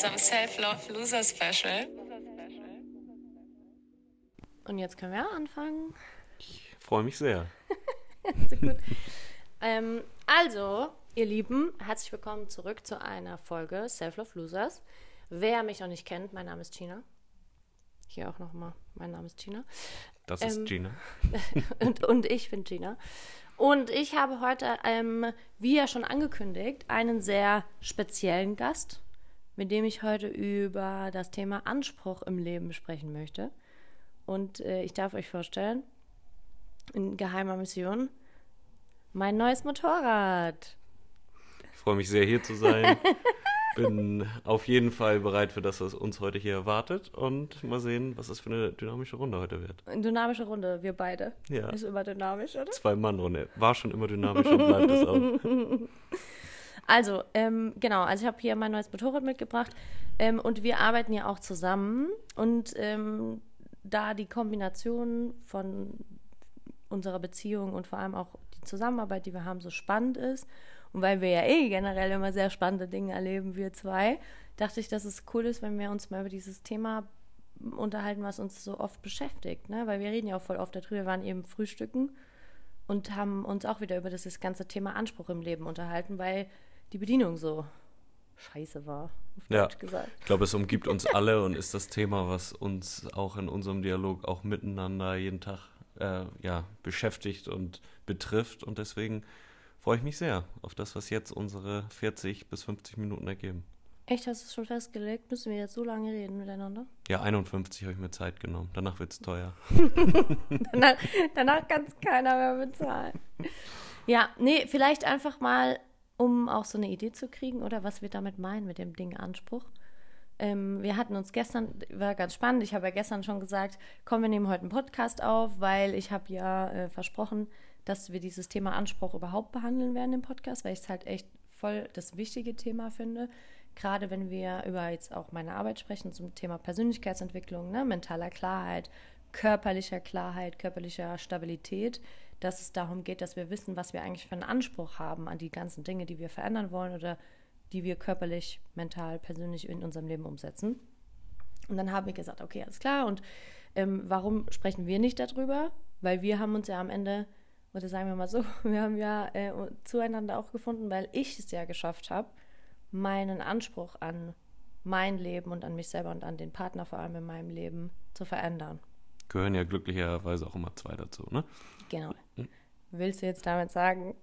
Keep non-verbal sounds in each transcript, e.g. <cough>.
unserem Self-Love Loser Special. Und jetzt können wir anfangen. Ich freue mich sehr. <laughs> so gut. ähm, also, ihr Lieben, herzlich willkommen zurück zu einer Folge Self-Love Losers. Wer mich noch nicht kennt, mein Name ist Gina. Hier auch nochmal, mein Name ist Gina. Das ist Ähm, Gina. <laughs> und, und ich bin Gina. Und ich habe heute, ähm, wie ja schon angekündigt, einen sehr speziellen Gast, mit dem ich heute über das Thema Anspruch im Leben sprechen möchte. Und äh, ich darf euch vorstellen, in geheimer Mission, mein neues Motorrad. Ich freue mich sehr, hier zu sein. <laughs> Bin auf jeden Fall bereit für das, was uns heute hier erwartet. Und mal sehen, was das für eine dynamische Runde heute wird. Eine dynamische Runde, wir beide. Ja. Ist immer dynamisch, oder? Zwei-Mann-Runde. War schon immer dynamisch und bleibt es auch. <laughs> Also, ähm, genau, also ich habe hier mein neues Motorrad mitgebracht ähm, und wir arbeiten ja auch zusammen und ähm, da die Kombination von unserer Beziehung und vor allem auch die Zusammenarbeit, die wir haben, so spannend ist und weil wir ja eh generell immer sehr spannende Dinge erleben, wir zwei, dachte ich, dass es cool ist, wenn wir uns mal über dieses Thema unterhalten, was uns so oft beschäftigt, ne? weil wir reden ja auch voll oft darüber, wir waren eben frühstücken und haben uns auch wieder über dieses ganze Thema Anspruch im Leben unterhalten, weil die Bedienung so scheiße war, Ja. Gesagt. Ich glaube, es umgibt uns <laughs> alle und ist das Thema, was uns auch in unserem Dialog auch miteinander jeden Tag äh, ja, beschäftigt und betrifft. Und deswegen freue ich mich sehr auf das, was jetzt unsere 40 bis 50 Minuten ergeben. Echt, hast du es schon festgelegt? Müssen wir jetzt so lange reden miteinander? Ja, 51 habe ich mir Zeit genommen. Danach wird es teuer. <laughs> danach, danach kann es keiner mehr bezahlen. Ja, nee, vielleicht einfach mal, um auch so eine Idee zu kriegen, oder was wir damit meinen mit dem Ding Anspruch. Ähm, wir hatten uns gestern, war ganz spannend, ich habe ja gestern schon gesagt, komm, wir nehmen heute einen Podcast auf, weil ich habe ja äh, versprochen, dass wir dieses Thema Anspruch überhaupt behandeln werden im Podcast, weil ich es halt echt voll das wichtige Thema finde. Gerade wenn wir über jetzt auch meine Arbeit sprechen zum Thema Persönlichkeitsentwicklung, ne, mentaler Klarheit, körperlicher Klarheit, körperlicher Stabilität, dass es darum geht, dass wir wissen, was wir eigentlich für einen Anspruch haben an die ganzen Dinge, die wir verändern wollen oder die wir körperlich, mental, persönlich in unserem Leben umsetzen. Und dann haben wir gesagt, okay, alles klar. Und ähm, warum sprechen wir nicht darüber? Weil wir haben uns ja am Ende, oder sagen wir mal so, <laughs> wir haben ja äh, zueinander auch gefunden, weil ich es ja geschafft habe, meinen Anspruch an mein Leben und an mich selber und an den Partner vor allem in meinem Leben zu verändern. Gehören ja glücklicherweise auch immer zwei dazu, ne? Genau. Willst du jetzt damit sagen,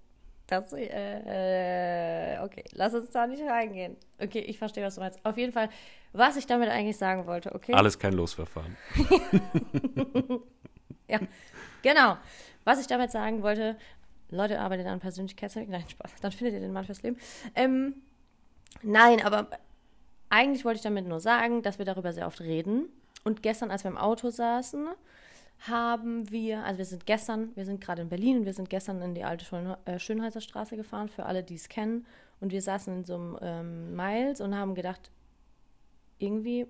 dass ich, äh, okay, lass uns da nicht reingehen. Okay, ich verstehe, was du meinst. Auf jeden Fall, was ich damit eigentlich sagen wollte, okay? Alles kein Losverfahren. <laughs> Ja, genau. Was ich damit sagen wollte, Leute arbeitet an Persönlichkeitsentwicklung. Nein, Spaß. Dann findet ihr den Mann fürs Leben. Ähm, nein, aber eigentlich wollte ich damit nur sagen, dass wir darüber sehr oft reden. Und gestern, als wir im Auto saßen, haben wir, also wir sind gestern, wir sind gerade in Berlin und wir sind gestern in die alte Schön äh, Schönheiser Straße gefahren, für alle, die es kennen. Und wir saßen in so einem ähm, Miles und haben gedacht, irgendwie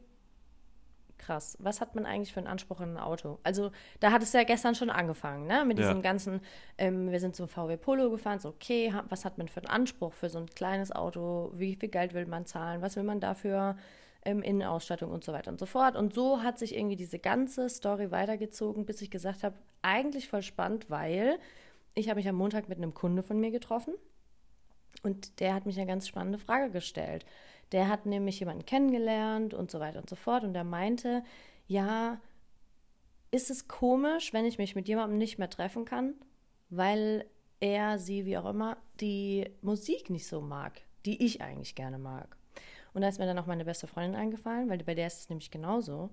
krass, was hat man eigentlich für einen Anspruch an ein Auto? Also da hat es ja gestern schon angefangen, ne? Mit diesem Ja. ganzen, ähm, wir sind zum VW Polo gefahren, so okay, was hat man für einen Anspruch für so ein kleines Auto? Wie viel Geld will man zahlen? Was will man dafür? Ähm, Innenausstattung und so weiter und so fort. Und so hat sich irgendwie diese ganze Story weitergezogen, bis ich gesagt habe, eigentlich voll spannend, weil ich habe mich am Montag mit einem Kunde von mir getroffen und der hat mich eine ganz spannende Frage gestellt. Der hat nämlich jemanden kennengelernt und so weiter und so fort. Und der meinte, ja, ist es komisch, wenn ich mich mit jemandem nicht mehr treffen kann, weil er, sie, wie auch immer, die Musik nicht so mag, die ich eigentlich gerne mag. Und da ist mir dann auch meine beste Freundin eingefallen, weil bei der ist es nämlich genauso.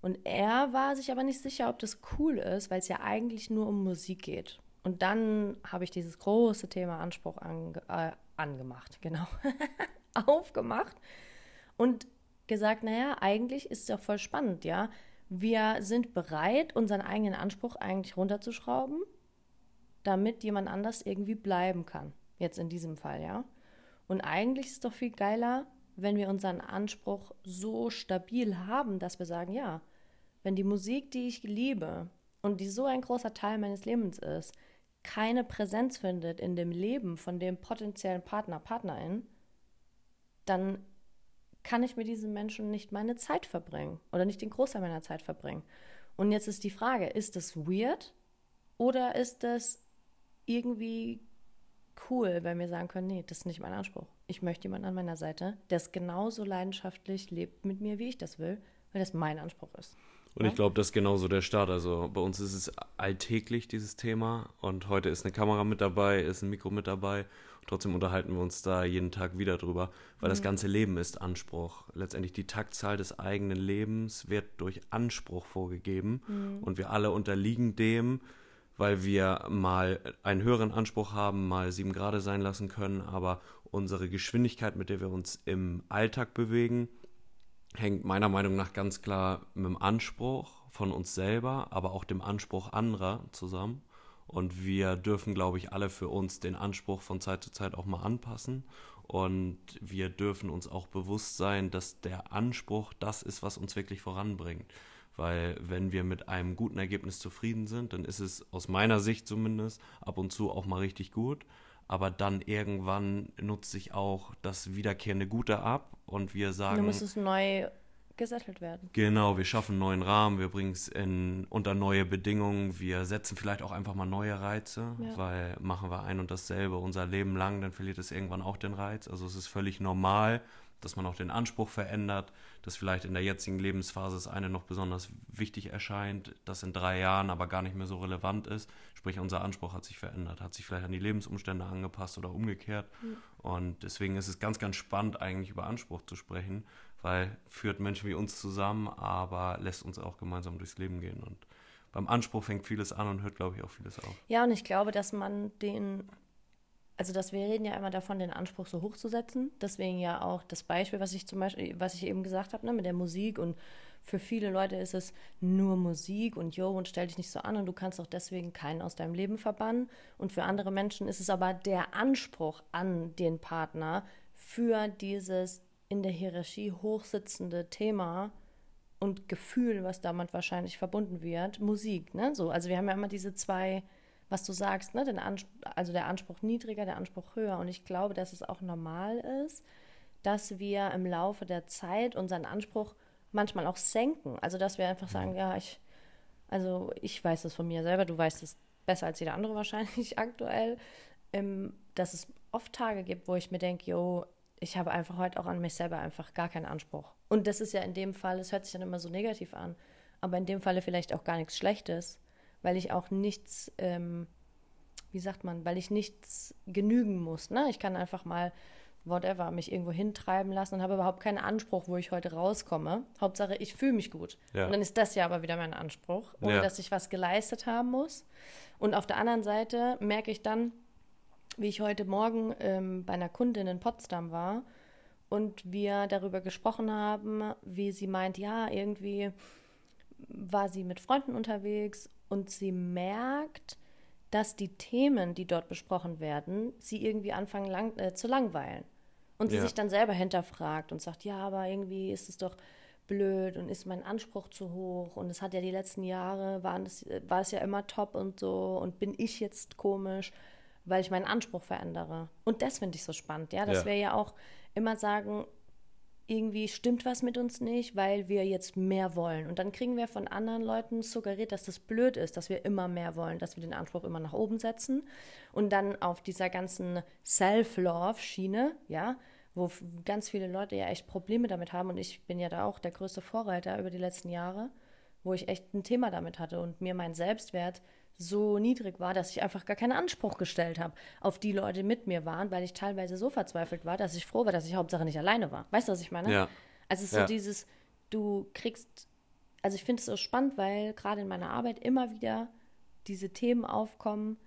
Und er war sich aber nicht sicher, ob das cool ist, weil es ja eigentlich nur um Musik geht. Und dann habe ich dieses große Thema Anspruch ange äh, angemacht, genau, <laughs> aufgemacht und gesagt, naja, eigentlich ist es ja voll spannend, ja. Wir sind bereit, unseren eigenen Anspruch eigentlich runterzuschrauben, damit jemand anders irgendwie bleiben kann. Jetzt in diesem Fall, ja. Und eigentlich ist es doch viel geiler, wenn wir unseren Anspruch so stabil haben, dass wir sagen, ja, wenn die Musik, die ich liebe und die so ein großer Teil meines Lebens ist, keine Präsenz findet in dem Leben von dem potenziellen Partner, Partnerin, dann kann ich mit diesen Menschen nicht meine Zeit verbringen oder nicht den Großteil meiner Zeit verbringen. Und jetzt ist die Frage, ist das weird oder ist das irgendwie cool, wenn wir sagen können, nee, das ist nicht mein Anspruch. Ich möchte jemanden an meiner Seite, der es genauso leidenschaftlich lebt mit mir, wie ich das will, weil das mein Anspruch ist. Und ich glaube, das ist genauso der Start. Also bei uns ist es alltäglich, dieses Thema. Und heute ist eine Kamera mit dabei, ist ein Mikro mit dabei. Trotzdem unterhalten wir uns da jeden Tag wieder drüber, weil mhm. das ganze Leben ist Anspruch. Letztendlich die Taktzahl des eigenen Lebens wird durch Anspruch vorgegeben. Mhm. Und wir alle unterliegen dem, weil wir mal einen höheren Anspruch haben, mal sieben Grad sein lassen können. Aber unsere Geschwindigkeit, mit der wir uns im Alltag bewegen, hängt meiner Meinung nach ganz klar mit dem Anspruch von uns selber, aber auch dem Anspruch anderer zusammen. Und wir dürfen, glaube ich, alle für uns den Anspruch von Zeit zu Zeit auch mal anpassen. Und wir dürfen uns auch bewusst sein, dass der Anspruch das ist, was uns wirklich voranbringt. Weil wenn wir mit einem guten Ergebnis zufrieden sind, dann ist es aus meiner Sicht zumindest ab und zu auch mal richtig gut aber dann irgendwann nutzt sich auch das wiederkehrende Gute ab und wir sagen. Du musst es neu gesettelt werden. Genau, wir schaffen einen neuen Rahmen, wir bringen es unter neue Bedingungen, wir setzen vielleicht auch einfach mal neue Reize, ja. weil machen wir ein und dasselbe unser Leben lang, dann verliert es irgendwann auch den Reiz. Also es ist völlig normal, dass man auch den Anspruch verändert, dass vielleicht in der jetzigen Lebensphase das eine noch besonders wichtig erscheint, das in drei Jahren aber gar nicht mehr so relevant ist. Sprich, unser Anspruch hat sich verändert, hat sich vielleicht an die Lebensumstände angepasst oder umgekehrt. Mhm. Und deswegen ist es ganz, ganz spannend, eigentlich über Anspruch zu sprechen, weil führt Menschen wie uns zusammen, aber lässt uns auch gemeinsam durchs Leben gehen. Und beim Anspruch fängt vieles an und hört, glaube ich, auch vieles auf. Ja, und ich glaube, dass man den also dass wir reden ja immer davon, den Anspruch so hoch zu setzen. Deswegen ja auch das Beispiel, was ich zum Beispiel, was ich eben gesagt habe, ne, mit der Musik und für viele Leute ist es nur Musik und jo und stell dich nicht so an und du kannst auch deswegen keinen aus deinem Leben verbannen. Und für andere Menschen ist es aber der Anspruch an den Partner für dieses in der Hierarchie hochsitzende Thema und Gefühl, was damit wahrscheinlich verbunden wird, Musik. Ne? So, also wir haben ja immer diese zwei was du sagst, ne, den also der Anspruch niedriger, der Anspruch höher. Und ich glaube, dass es auch normal ist, dass wir im Laufe der Zeit unseren Anspruch manchmal auch senken. Also dass wir einfach sagen, ja, ich, also ich weiß es von mir selber, du weißt es besser als jeder andere wahrscheinlich <laughs> aktuell, ähm, dass es oft Tage gibt, wo ich mir denke, yo, ich habe einfach heute auch an mich selber einfach gar keinen Anspruch. Und das ist ja in dem Fall, es hört sich dann immer so negativ an, aber in dem Falle vielleicht auch gar nichts Schlechtes, weil ich auch nichts, ähm, wie sagt man, weil ich nichts genügen muss. Ne? Ich kann einfach mal, whatever, mich irgendwo hintreiben lassen und habe überhaupt keinen Anspruch, wo ich heute rauskomme. Hauptsache, ich fühle mich gut. Ja. Und dann ist das ja aber wieder mein Anspruch, ohne ja. dass ich was geleistet haben muss. Und auf der anderen Seite merke ich dann, wie ich heute Morgen ähm, bei einer Kundin in Potsdam war und wir darüber gesprochen haben, wie sie meint, ja, irgendwie war sie mit Freunden unterwegs und sie merkt, dass die Themen, die dort besprochen werden, sie irgendwie anfangen lang, äh, zu langweilen. Und sie ja. sich dann selber hinterfragt und sagt, ja, aber irgendwie ist es doch blöd und ist mein Anspruch zu hoch und es hat ja die letzten Jahre, waren das, war es ja immer top und so und bin ich jetzt komisch, weil ich meinen Anspruch verändere. Und das finde ich so spannend, ja, dass ja. wir ja auch immer sagen, irgendwie stimmt was mit uns nicht, weil wir jetzt mehr wollen. Und dann kriegen wir von anderen Leuten suggeriert, dass das blöd ist, dass wir immer mehr wollen, dass wir den Anspruch immer nach oben setzen. Und dann auf dieser ganzen Self-Love-Schiene, ja, wo ganz viele Leute ja echt Probleme damit haben. Und ich bin ja da auch der größte Vorreiter über die letzten Jahre, wo ich echt ein Thema damit hatte und mir mein Selbstwert so niedrig war, dass ich einfach gar keinen Anspruch gestellt habe auf die Leute mit mir waren, weil ich teilweise so verzweifelt war, dass ich froh war, dass ich Hauptsache nicht alleine war. Weißt du, was ich meine? Ja. Also es ist ja. so dieses, du kriegst, also ich finde es so spannend, weil gerade in meiner Arbeit immer wieder diese Themen aufkommen.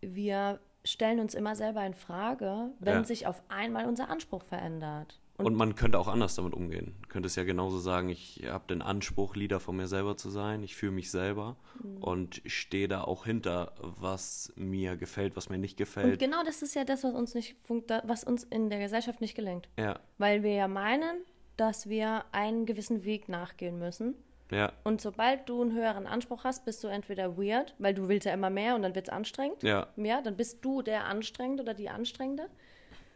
Wir stellen uns immer selber in Frage, wenn ja. sich auf einmal unser Anspruch verändert. Und, man könnte auch anders damit umgehen. Man könnte es ja genauso sagen, ich habe den Anspruch, Leader von mir selber zu sein. Ich fühle mich selber mhm. und stehe da auch hinter, was mir gefällt, was mir nicht gefällt. Und genau das ist ja das, was uns nicht was uns in der Gesellschaft nicht gelingt. Ja. Weil wir ja meinen, dass wir einen gewissen Weg nachgehen müssen. Ja. Und sobald du einen höheren Anspruch hast, bist du entweder weird, weil du willst ja immer mehr und dann wird es anstrengend. Ja. Ja, dann bist du der Anstrengende oder die Anstrengende.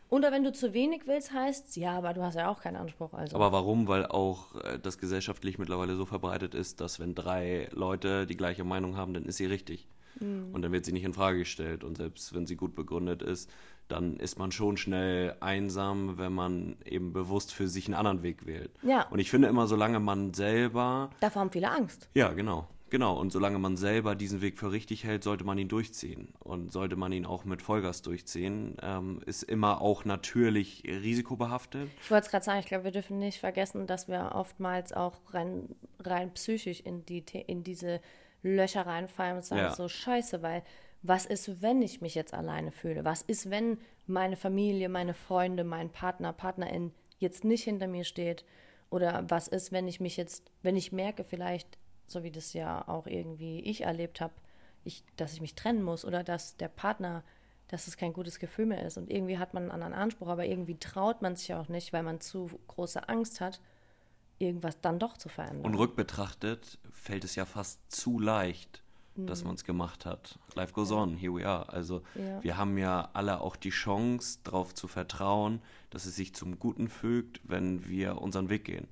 Oder wenn du zu wenig willst, heißt ja, aber du hast ja auch keinen Anspruch. Also. Aber warum? Weil auch äh, das gesellschaftlich mittlerweile so verbreitet ist, dass wenn drei Leute die gleiche Meinung haben, dann ist sie richtig. Mhm. Und dann wird sie nicht in Frage gestellt. Und selbst wenn sie gut begründet ist, dann ist man schon schnell einsam, wenn man eben bewusst für sich einen anderen Weg wählt. Ja. Und ich finde immer, solange man selber. Davor haben viele Angst. Ja, genau. Genau, und solange man selber diesen Weg für richtig hält, sollte man ihn durchziehen. Und sollte man ihn auch mit Vollgas durchziehen, ähm, ist immer auch natürlich risikobehaftet. Ich wollte es gerade sagen, ich glaube, wir dürfen nicht vergessen, dass wir oftmals auch rein, rein psychisch in, die, in diese Löcher reinfallen und sagen, ja. so scheiße, weil was ist, wenn ich mich jetzt alleine fühle? Was ist, wenn meine Familie, meine Freunde, mein Partner, Partnerin jetzt nicht hinter mir steht? Oder was ist, wenn ich mich jetzt, wenn ich merke, vielleicht, so wie das ja auch irgendwie ich erlebt habe, ich, dass ich mich trennen muss oder dass der Partner, dass es kein gutes Gefühl mehr ist. Und irgendwie hat man einen anderen Anspruch, aber irgendwie traut man sich auch nicht, weil man zu große Angst hat, irgendwas dann doch zu verändern. Und rückbetrachtet fällt es ja fast zu leicht, dass mhm. man es gemacht hat. Life goes ja. on, here we are. Also ja. wir haben ja alle auch die Chance, darauf zu vertrauen, dass es sich zum Guten fügt, wenn wir unseren Weg gehen.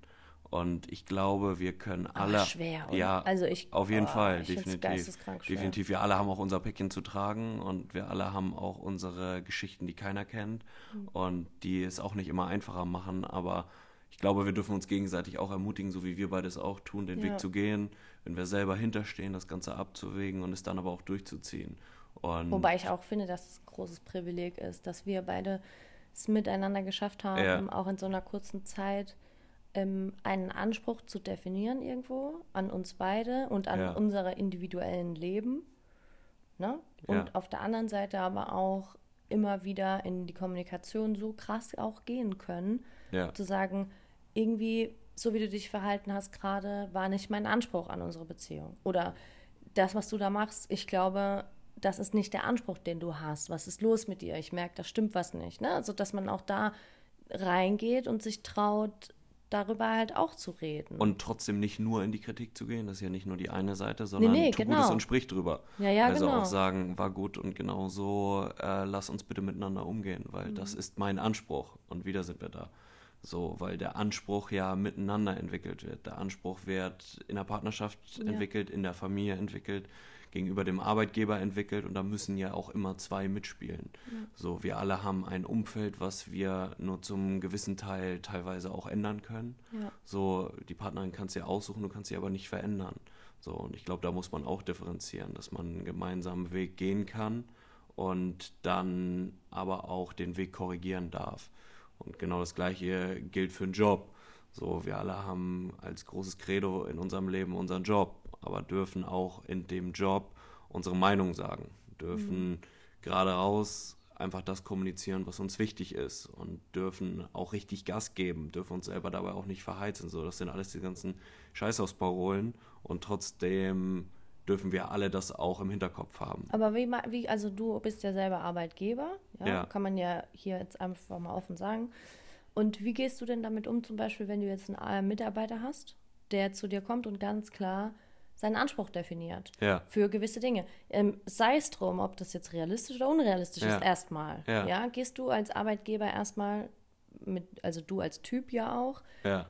Und ich glaube, wir können alle. Aber schwer, oder? Ja, also ich, auf jeden oh, Fall, definitiv. Definitiv. Wir alle haben auch unser Päckchen zu tragen und wir alle haben auch unsere Geschichten, die keiner kennt mhm. und die es auch nicht immer einfacher machen. Aber ich glaube, wir dürfen uns gegenseitig auch ermutigen, so wie wir beides auch tun, den ja. Weg zu gehen, wenn wir selber hinterstehen, das Ganze abzuwägen und es dann aber auch durchzuziehen. Und Wobei ich auch finde, dass es ein großes Privileg ist, dass wir beide es miteinander geschafft haben, ja. auch in so einer kurzen Zeit ähm, einen Anspruch zu definieren irgendwo an uns beide und an ja. unsere individuellen Leben. Ne? Und ja. auf der anderen Seite aber auch immer wieder in die Kommunikation so krass auch gehen können, zu sagen, irgendwie so wie du dich verhalten hast gerade, war nicht mein Anspruch an unsere Beziehung. Oder das, was du da machst, ich glaube, das ist nicht der Anspruch, den du hast. Was ist los mit dir? Ich merke, da stimmt was nicht. Ne? Also, dass man auch da reingeht und sich traut, darüber halt auch zu reden. Und trotzdem nicht nur in die Kritik zu gehen, das ist ja nicht nur die eine Seite, sondern nee, nee, tu genau. Gutes und sprich drüber. Ja, ja, also genau. auch sagen, war gut und genau so, äh, lass uns bitte miteinander umgehen, weil mhm. das ist mein Anspruch und wieder sind wir da. So, weil der Anspruch ja miteinander entwickelt wird. Der Anspruch wird in der Partnerschaft ja. entwickelt, in der Familie entwickelt, gegenüber dem Arbeitgeber entwickelt und da müssen ja auch immer zwei mitspielen. Ja. So, wir alle haben ein Umfeld, was wir nur zum gewissen Teil teilweise auch ändern können. Ja. So, die Partnerin kannst du ja aussuchen, du kannst sie aber nicht verändern. So, und ich glaube, da muss man auch differenzieren, dass man einen gemeinsamen Weg gehen kann und dann aber auch den Weg korrigieren darf. Und genau das Gleiche gilt für einen Job. So, wir alle haben als großes Credo in unserem Leben unseren Job, aber dürfen auch in dem Job unsere Meinung sagen, dürfen mhm. gerade raus einfach das kommunizieren, was uns wichtig ist und dürfen auch richtig Gas geben, dürfen uns selber dabei auch nicht verheizen. So, das sind alles die ganzen Scheißhausparolen und trotzdem dürfen wir alle das auch im Hinterkopf haben. Aber wie, wie also du bist ja selber Arbeitgeber, ja, ja. kann man ja hier jetzt einfach mal offen sagen. Und wie gehst du denn damit um, zum Beispiel, wenn du jetzt einen Mitarbeiter hast, der zu dir kommt und ganz klar seinen Anspruch definiert ja. für gewisse Dinge. Ähm, sei es drum, ob das jetzt realistisch oder unrealistisch ja. ist, erstmal. Ja. Gehst du als Arbeitgeber erstmal mit, also du als Typ ja auch.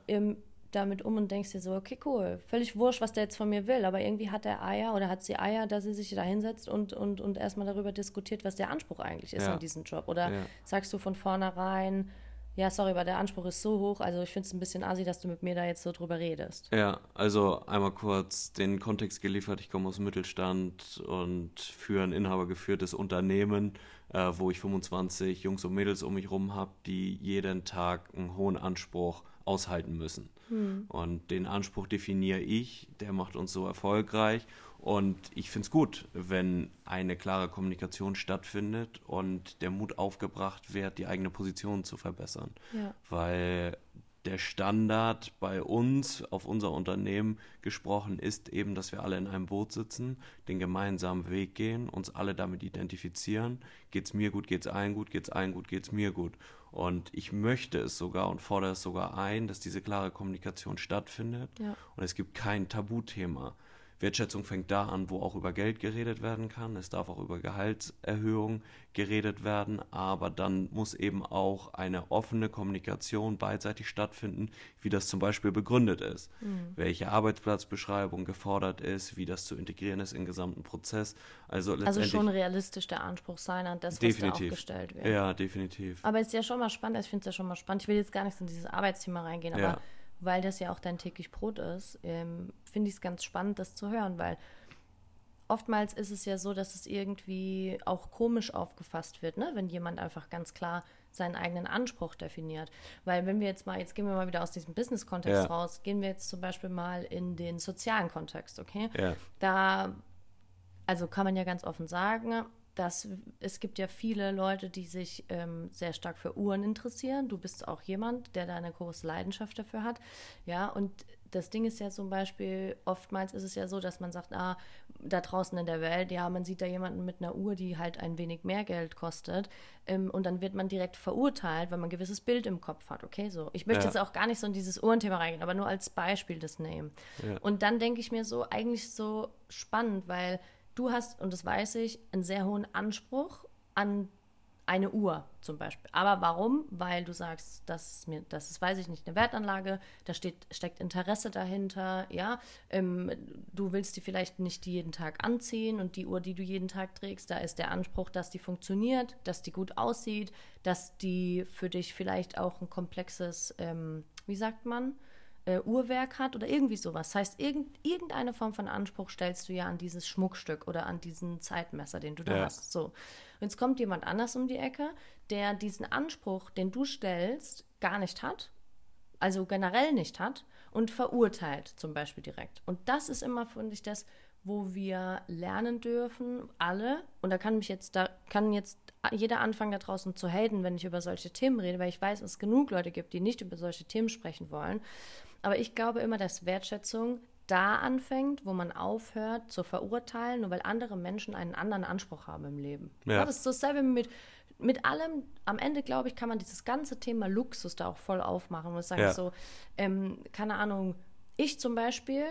Ähm, damit um und denkst dir so, okay, cool, völlig wurscht, was der jetzt von mir will, aber irgendwie hat er Eier oder hat sie Eier, dass sie sich da hinsetzt und, und, und erstmal darüber diskutiert, was der Anspruch eigentlich ist ja. an diesen Job. Oder ja. sagst du von vornherein, ja, sorry, aber der Anspruch ist so hoch, also ich finde es ein bisschen assi, dass du mit mir da jetzt so drüber redest. Ja, also einmal kurz den Kontext geliefert. Ich komme aus dem Mittelstand und führe ein inhabergeführtes Unternehmen, äh, wo ich 25 Jungs und Mädels um mich rum habe, die jeden Tag einen hohen Anspruch aushalten müssen. Hm. Und den Anspruch definiere ich, der macht uns so erfolgreich. Und ich finde es gut, wenn eine klare Kommunikation stattfindet und der Mut aufgebracht wird, die eigene Position zu verbessern. Ja. Weil der Standard bei uns, auf unser Unternehmen gesprochen, ist eben, dass wir alle in einem Boot sitzen, den gemeinsamen Weg gehen, uns alle damit identifizieren. Geht es mir gut, geht es allen gut, geht es allen gut, geht es mir gut. Und ich möchte es sogar und fordere es sogar ein, dass diese klare Kommunikation stattfindet. Ja. Und es gibt kein Tabuthema. Wertschätzung fängt da an, wo auch über Geld geredet werden kann. Es darf auch über Gehaltserhöhung geredet werden, aber dann muss eben auch eine offene Kommunikation beidseitig stattfinden, wie das zum Beispiel begründet ist, mhm. welche Arbeitsplatzbeschreibung gefordert ist, wie das zu integrieren ist im gesamten Prozess. Also, also schon realistisch der Anspruch sein an das, was da auch gestellt wird. Ja, definitiv. Aber es ist ja schon mal spannend, ich finde es ja schon mal spannend. Ich will jetzt gar nicht in dieses Arbeitsthema reingehen, aber ja weil das ja auch dein täglich Brot ist, ähm, finde ich es ganz spannend, das zu hören, weil oftmals ist es ja so, dass es irgendwie auch komisch aufgefasst wird, ne? wenn jemand einfach ganz klar seinen eigenen Anspruch definiert. Weil wenn wir jetzt mal, jetzt gehen wir mal wieder aus diesem Business-Kontext ja. raus, gehen wir jetzt zum Beispiel mal in den sozialen Kontext, okay? Ja. Da, also kann man ja ganz offen sagen, dass es gibt ja viele Leute, die sich ähm, sehr stark für Uhren interessieren. Du bist auch jemand, der da eine große Leidenschaft dafür hat. Ja, und das Ding ist ja zum Beispiel, oftmals ist es ja so, dass man sagt, ah, da draußen in der Welt, ja, man sieht da jemanden mit einer Uhr, die halt ein wenig mehr Geld kostet. Ähm, und dann wird man direkt verurteilt, weil man ein gewisses Bild im Kopf hat. Okay, so. Ich möchte ja. jetzt auch gar nicht so in dieses Uhrenthema reingehen, aber nur als Beispiel das nehmen. Ja. Und dann denke ich mir so, eigentlich so spannend, weil du hast, und das weiß ich, einen sehr hohen Anspruch an eine Uhr zum Beispiel. Aber warum? Weil du sagst, das ist mir, das ist, weiß ich nicht, eine Wertanlage, da steht, steckt Interesse dahinter, ja. Ähm, du willst die vielleicht nicht jeden Tag anziehen und die Uhr, die du jeden Tag trägst, da ist der Anspruch, dass die funktioniert, dass die gut aussieht, dass die für dich vielleicht auch ein komplexes, ähm, wie sagt man, äh, Uhrwerk hat oder irgendwie sowas. Das heißt, irgend, irgendeine Form von Anspruch stellst du ja an dieses Schmuckstück oder an diesen Zeitmesser, den du da ja. hast. So. Und jetzt kommt jemand anders um die Ecke, der diesen Anspruch, den du stellst, gar nicht hat, also generell nicht hat und verurteilt zum Beispiel direkt. Und das ist immer, finde ich, das, wo wir lernen dürfen, alle, und da kann mich jetzt, da kann jetzt jeder anfangen da draußen zu haten, wenn ich über solche Themen rede, weil ich weiß, dass es genug Leute gibt, die nicht über solche Themen sprechen wollen. Aber ich glaube immer, dass Wertschätzung da anfängt, wo man aufhört zu verurteilen, nur weil andere Menschen einen anderen Anspruch haben im Leben. Ja. ja das ist dasselbe mit, mit allem. Am Ende, glaube ich, kann man dieses ganze Thema Luxus da auch voll aufmachen und sagen ja. so, ähm, keine Ahnung, ich zum Beispiel,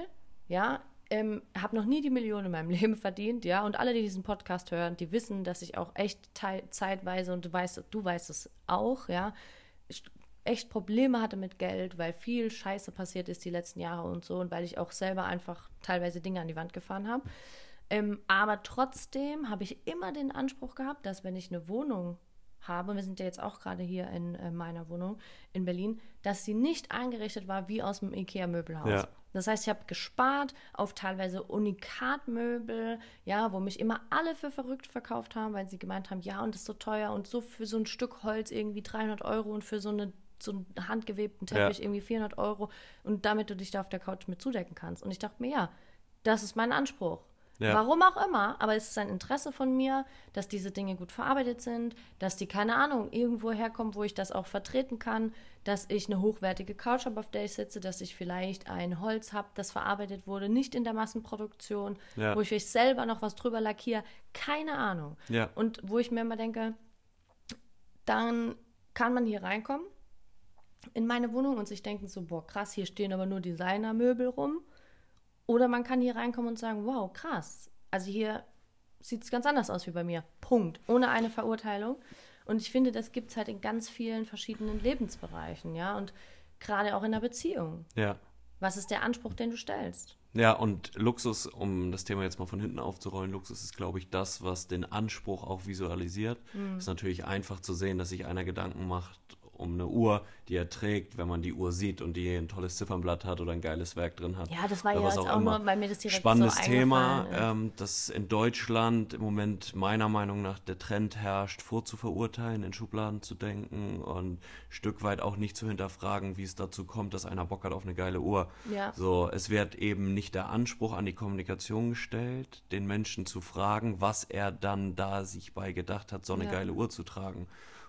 ja, ähm, habe noch nie die Million in meinem <laughs> Leben verdient, ja, und alle, die diesen Podcast hören, die wissen, dass ich auch echt zeitweise, und du weißt, du weißt es auch, ja, echt Probleme hatte mit Geld, weil viel Scheiße passiert ist die letzten Jahre und so und weil ich auch selber einfach teilweise Dinge an die Wand gefahren habe. Ähm, aber trotzdem habe ich immer den Anspruch gehabt, dass wenn ich eine Wohnung habe, wir sind ja jetzt auch gerade hier in äh, meiner Wohnung in Berlin, dass sie nicht eingerichtet war wie aus dem IKEA-Möbelhaus. Ja. Das heißt, ich habe gespart auf teilweise Unikatmöbel, ja, wo mich immer alle für verrückt verkauft haben, weil sie gemeint haben, ja, und das ist so teuer und so für so ein Stück Holz irgendwie 300 Euro und für so eine so einen handgewebten Teppich ja. irgendwie 400 Euro und damit du dich da auf der Couch mit zudecken kannst. Und ich dachte mir, ja, das ist mein Anspruch. Ja. Warum auch immer, aber es ist ein Interesse von mir, dass diese Dinge gut verarbeitet sind, dass die, keine Ahnung, irgendwo herkommen, wo ich das auch vertreten kann, dass ich eine hochwertige Couch habe, auf der ich sitze, dass ich vielleicht ein Holz habe, das verarbeitet wurde, nicht in der Massenproduktion, ja. wo ich vielleicht selber noch was drüber lackiere, keine Ahnung. Ja. Und wo ich mir immer denke, dann kann man hier reinkommen in meine Wohnung und sich denken so, boah, krass, hier stehen aber nur Designermöbel rum. Oder man kann hier reinkommen und sagen, wow, krass. Also hier sieht es ganz anders aus wie bei mir. Punkt. Ohne eine Verurteilung. Und ich finde, das gibt es halt in ganz vielen verschiedenen Lebensbereichen, ja. Und gerade auch in der Beziehung. Ja. Was ist der Anspruch, den du stellst? Ja, und Luxus, um das Thema jetzt mal von hinten aufzurollen, Luxus ist, glaube ich, das, was den Anspruch auch visualisiert. Mhm. Ist natürlich einfach zu sehen, dass sich einer Gedanken macht, um eine Uhr, die er trägt, wenn man die Uhr sieht und die ein tolles Ziffernblatt hat oder ein geiles Werk drin hat. Ja, das war ja jetzt auch, auch nur, weil mir das direkt Spannendes so Thema, ähm, dass in Deutschland im Moment meiner Meinung nach der Trend herrscht, vorzuverurteilen, in Schubladen zu denken und ein Stück weit auch nicht zu hinterfragen, wie es dazu kommt, dass einer Bock hat auf eine geile Uhr. Ja. So, es wird eben nicht der Anspruch an die Kommunikation gestellt, den Menschen zu fragen, was er dann da sich bei gedacht hat, so eine ja. geile Uhr zu tragen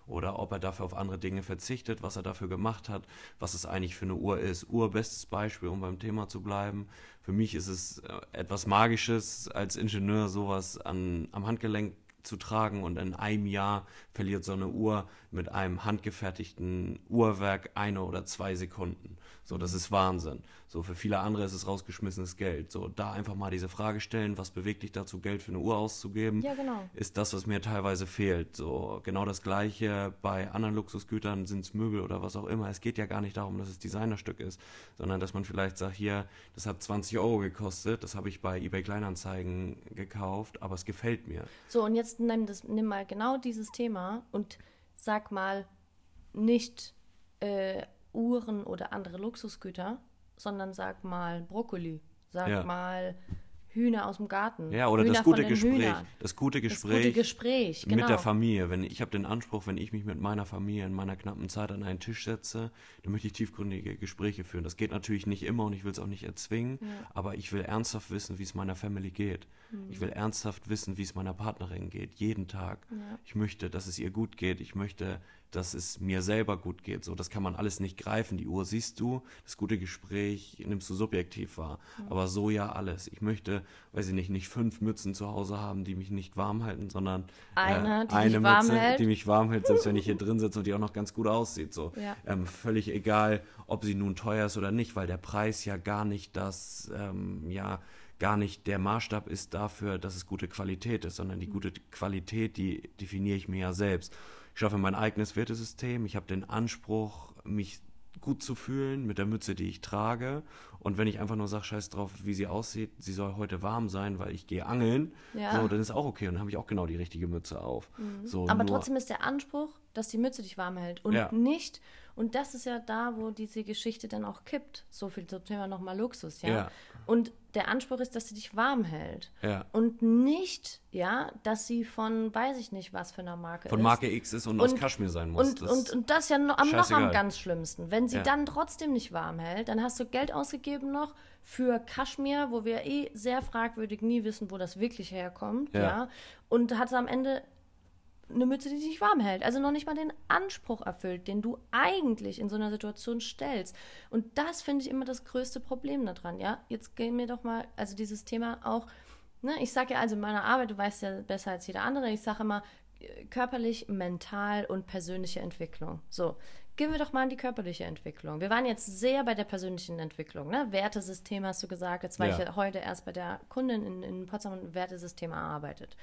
oder ob er dafür auf andere Dinge verzichtet, was er dafür gemacht hat, was es eigentlich für eine Uhr ist. Uhr, bestes Beispiel, um beim Thema zu bleiben. Für mich ist es äh, etwas Magisches, als Ingenieur sowas an, am Handgelenk zu tragen und in einem Jahr verliert so eine Uhr mit einem handgefertigten Uhrwerk eine oder zwei Sekunden. So, das ist Wahnsinn. So, für viele andere ist es rausgeschmissenes Geld. So, da einfach mal diese Frage stellen, was bewegt dich dazu, Geld für eine Uhr auszugeben, Ja, genau. ist das, was mir teilweise fehlt. So, genau das Gleiche bei anderen Luxusgütern, sind es Möbel oder was auch immer. Es geht ja gar nicht darum, dass es Designerstück ist, sondern dass man vielleicht sagt, hier, das hat 20 Euro gekostet, das habe ich bei eBay Kleinanzeigen gekauft, aber es gefällt mir. So, und jetzt nimm, das, nimm mal genau dieses Thema und sag mal nicht äh, Uhren oder andere Luxusgüter, sondern sag mal Brokkoli. Sag Ja. mal Hühner aus dem Garten. Ja, oder das gute Gespräch. Das gute Das Gespräch. gute Gespräch, genau. Mit der Familie. Wenn ich habe den Anspruch, wenn ich mich mit meiner Familie in meiner knappen Zeit an einen Tisch setze, dann möchte ich tiefgründige Gespräche führen. Das geht natürlich nicht immer und ich will es auch nicht erzwingen, aber ich will ernsthaft wissen, wie es meiner Family geht. Mhm. Ich will ernsthaft wissen, wie es meiner Partnerin geht, jeden Tag. Ich möchte, dass es ihr gut geht. Ich möchte, dass es mir selber gut geht. So, das kann man alles nicht greifen. Die Uhr siehst du, das gute Gespräch nimmst du subjektiv wahr. Aber so ja alles. Ich möchte, weiß ich nicht, nicht fünf Mützen zu Hause haben, die mich nicht warm halten, sondern Eine, äh, die eine Mütze, hält. die mich warm hält, selbst wenn ich hier <laughs> drin sitze und die auch noch ganz gut aussieht. So. Ja. Ähm, völlig egal, ob sie nun teuer ist oder nicht, weil der Preis ja gar nicht das, ähm, ja, gar nicht der Maßstab ist dafür, dass es gute Qualität ist, sondern die gute Qualität, die definiere ich mir ja selbst. Ich schaffe mein eigenes Wertesystem, ich habe den Anspruch, mich gut zu fühlen mit der Mütze, die ich trage. Und wenn ich einfach nur sage, scheiß drauf, wie sie aussieht, sie soll heute warm sein, weil ich gehe angeln, Ja. so, dann ist auch okay. Und dann habe ich auch genau die richtige Mütze auf. So, Aber trotzdem ist der Anspruch, dass die Mütze dich warm hält und Ja. nicht, und das ist ja da, wo diese Geschichte dann auch kippt. So viel zum Thema nochmal Luxus, ja? Ja. Und der Anspruch ist, dass sie dich warm hält. Ja. Und nicht, ja, dass sie von, weiß ich nicht, was für einer Marke von ist. Marke X ist und, aus Und- Kaschmir sein muss. Und, Das- und, und das ja noch, am, noch am ganz schlimmsten. Wenn sie dann trotzdem nicht warm hält, dann hast du Geld ausgegeben noch für Kaschmir, wo wir eh sehr fragwürdig nie wissen, wo das wirklich herkommt. Ja. Und hat am Ende eine Mütze, die dich warm hält. Also noch nicht mal den Anspruch erfüllt, den du eigentlich in so einer Situation stellst. Und das finde ich immer das größte Problem daran, ja. Jetzt gehen wir doch mal, also dieses Thema auch, ne, ich sage ja also in meiner Arbeit, du weißt ja besser als jeder andere, ich sage immer äh, körperlich, mental und persönliche Entwicklung. So. Gehen wir doch mal in die körperliche Entwicklung. Wir waren jetzt sehr bei der persönlichen Entwicklung. Ne? Wertesystem hast du gesagt. Jetzt war Ja. ich ja heute erst bei der Kundin in, in Potsdam und Wertesystem erarbeitet.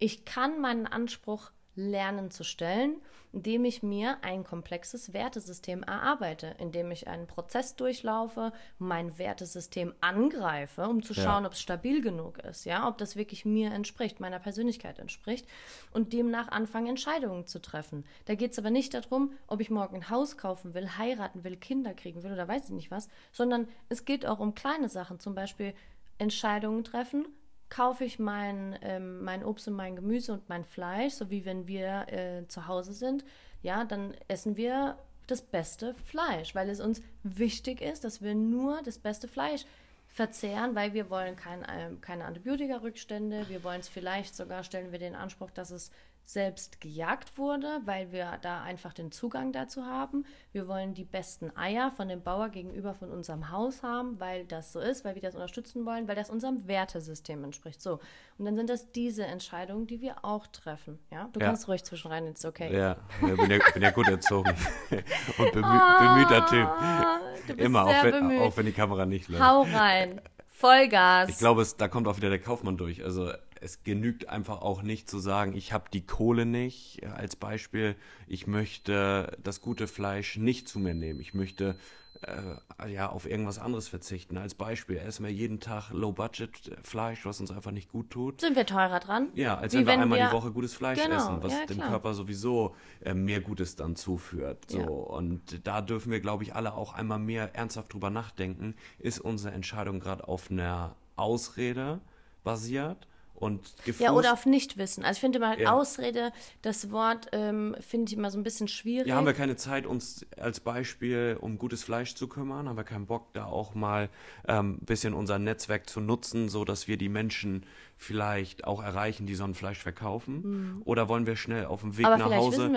Ich kann meinen Anspruch lernen zu stellen, indem ich mir ein komplexes Wertesystem erarbeite, indem ich einen Prozess durchlaufe, mein Wertesystem angreife, um zu Ja. schauen, ob es stabil genug ist, ja, ob das wirklich mir entspricht, meiner Persönlichkeit entspricht und demnach anfange, Entscheidungen zu treffen. Da geht es aber nicht darum, ob ich morgen ein Haus kaufen will, heiraten will, Kinder kriegen will oder weiß ich nicht was, sondern es geht auch um kleine Sachen, zum Beispiel Entscheidungen treffen, kaufe ich mein, ähm, mein Obst und mein Gemüse und mein Fleisch, so wie wenn wir äh, zu Hause sind, ja, dann essen wir das beste Fleisch, weil es uns wichtig ist, dass wir nur das beste Fleisch verzehren, weil wir wollen kein, ähm, keine Antibiotika-Rückstände, wir wollen es vielleicht sogar, stellen wir den Anspruch, dass es selbst gejagt wurde, weil wir da einfach den Zugang dazu haben. Wir wollen die besten Eier von dem Bauer gegenüber von unserem Haus haben, weil das so ist, weil wir das unterstützen wollen, weil das unserem Wertesystem entspricht. So. Und dann sind das diese Entscheidungen, die wir auch treffen. Ja? Du Ja. kannst ruhig zwischenrein, ist okay. Ja, ja bin, ja, bin ja gut erzogen. <laughs> und bemü bemühter Typ. Ah, Immer, auch wenn, bemüht. auch wenn die Kamera nicht läuft. Hau rein. Vollgas. Ich glaube, es, da kommt auch wieder der Kaufmann durch. Also es genügt einfach auch nicht zu sagen, ich habe die Kohle nicht. Als Beispiel, ich möchte das gute Fleisch nicht zu mir nehmen. Ich möchte äh, ja auf irgendwas anderes verzichten. Als Beispiel essen wir jeden Tag Low-Budget-Fleisch, was uns einfach nicht gut tut. Sind wir teurer dran? Ja, als Wie wenn wir einmal wir- die Woche gutes Fleisch Genau, essen, was ja, dem. Körper sowieso äh, mehr Gutes dann zuführt. So. Ja. Und da dürfen wir, glaube ich, alle auch einmal mehr ernsthaft drüber nachdenken. Ist unsere Entscheidung gerade auf einer Ausrede basiert und gefußt? Ja, oder auf Nichtwissen. Also ich finde mal Ja. Ausrede, das Wort ähm, finde ich immer so ein bisschen schwierig. Ja, haben wir keine Zeit, uns als Beispiel um gutes Fleisch zu kümmern? Haben wir keinen Bock, da auch mal ein ähm, bisschen unser Netzwerk zu nutzen, so dass wir die Menschen vielleicht auch erreichen, die so ein Fleisch verkaufen? Oder wollen wir schnell auf dem Weg Mhm. Aber nach Hause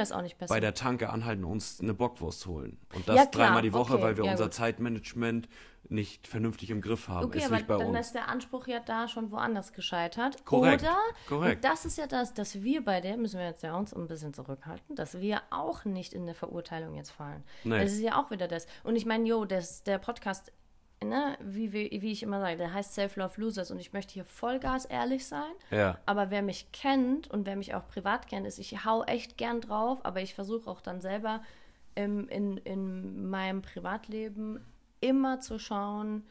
bei der Tanke anhalten, und uns eine Bockwurst holen? Und das Ja, dreimal die Woche, okay, weil wir ja, unser gut. Zeitmanagement nicht vernünftig im Griff haben. Okay, ist aber bei dann uns. ist der Anspruch ja da schon woanders gescheitert. Korrekt, Oder, korrekt. das ist ja das, dass wir beide, müssen wir jetzt ja uns ein bisschen zurückhalten, dass wir auch nicht in eine Verurteilung jetzt fallen. Nee. Das ist ja auch wieder das. Und ich meine, jo, das, der Podcast, ne, wie, wie, wie ich immer sage, der heißt Self-Love Losers und ich möchte hier Vollgas ehrlich sein. Ja. Aber wer mich kennt und wer mich auch privat kennt, ist, ich hau echt gern drauf, aber ich versuche auch dann selber im, in, in meinem Privatleben immer zu schauen,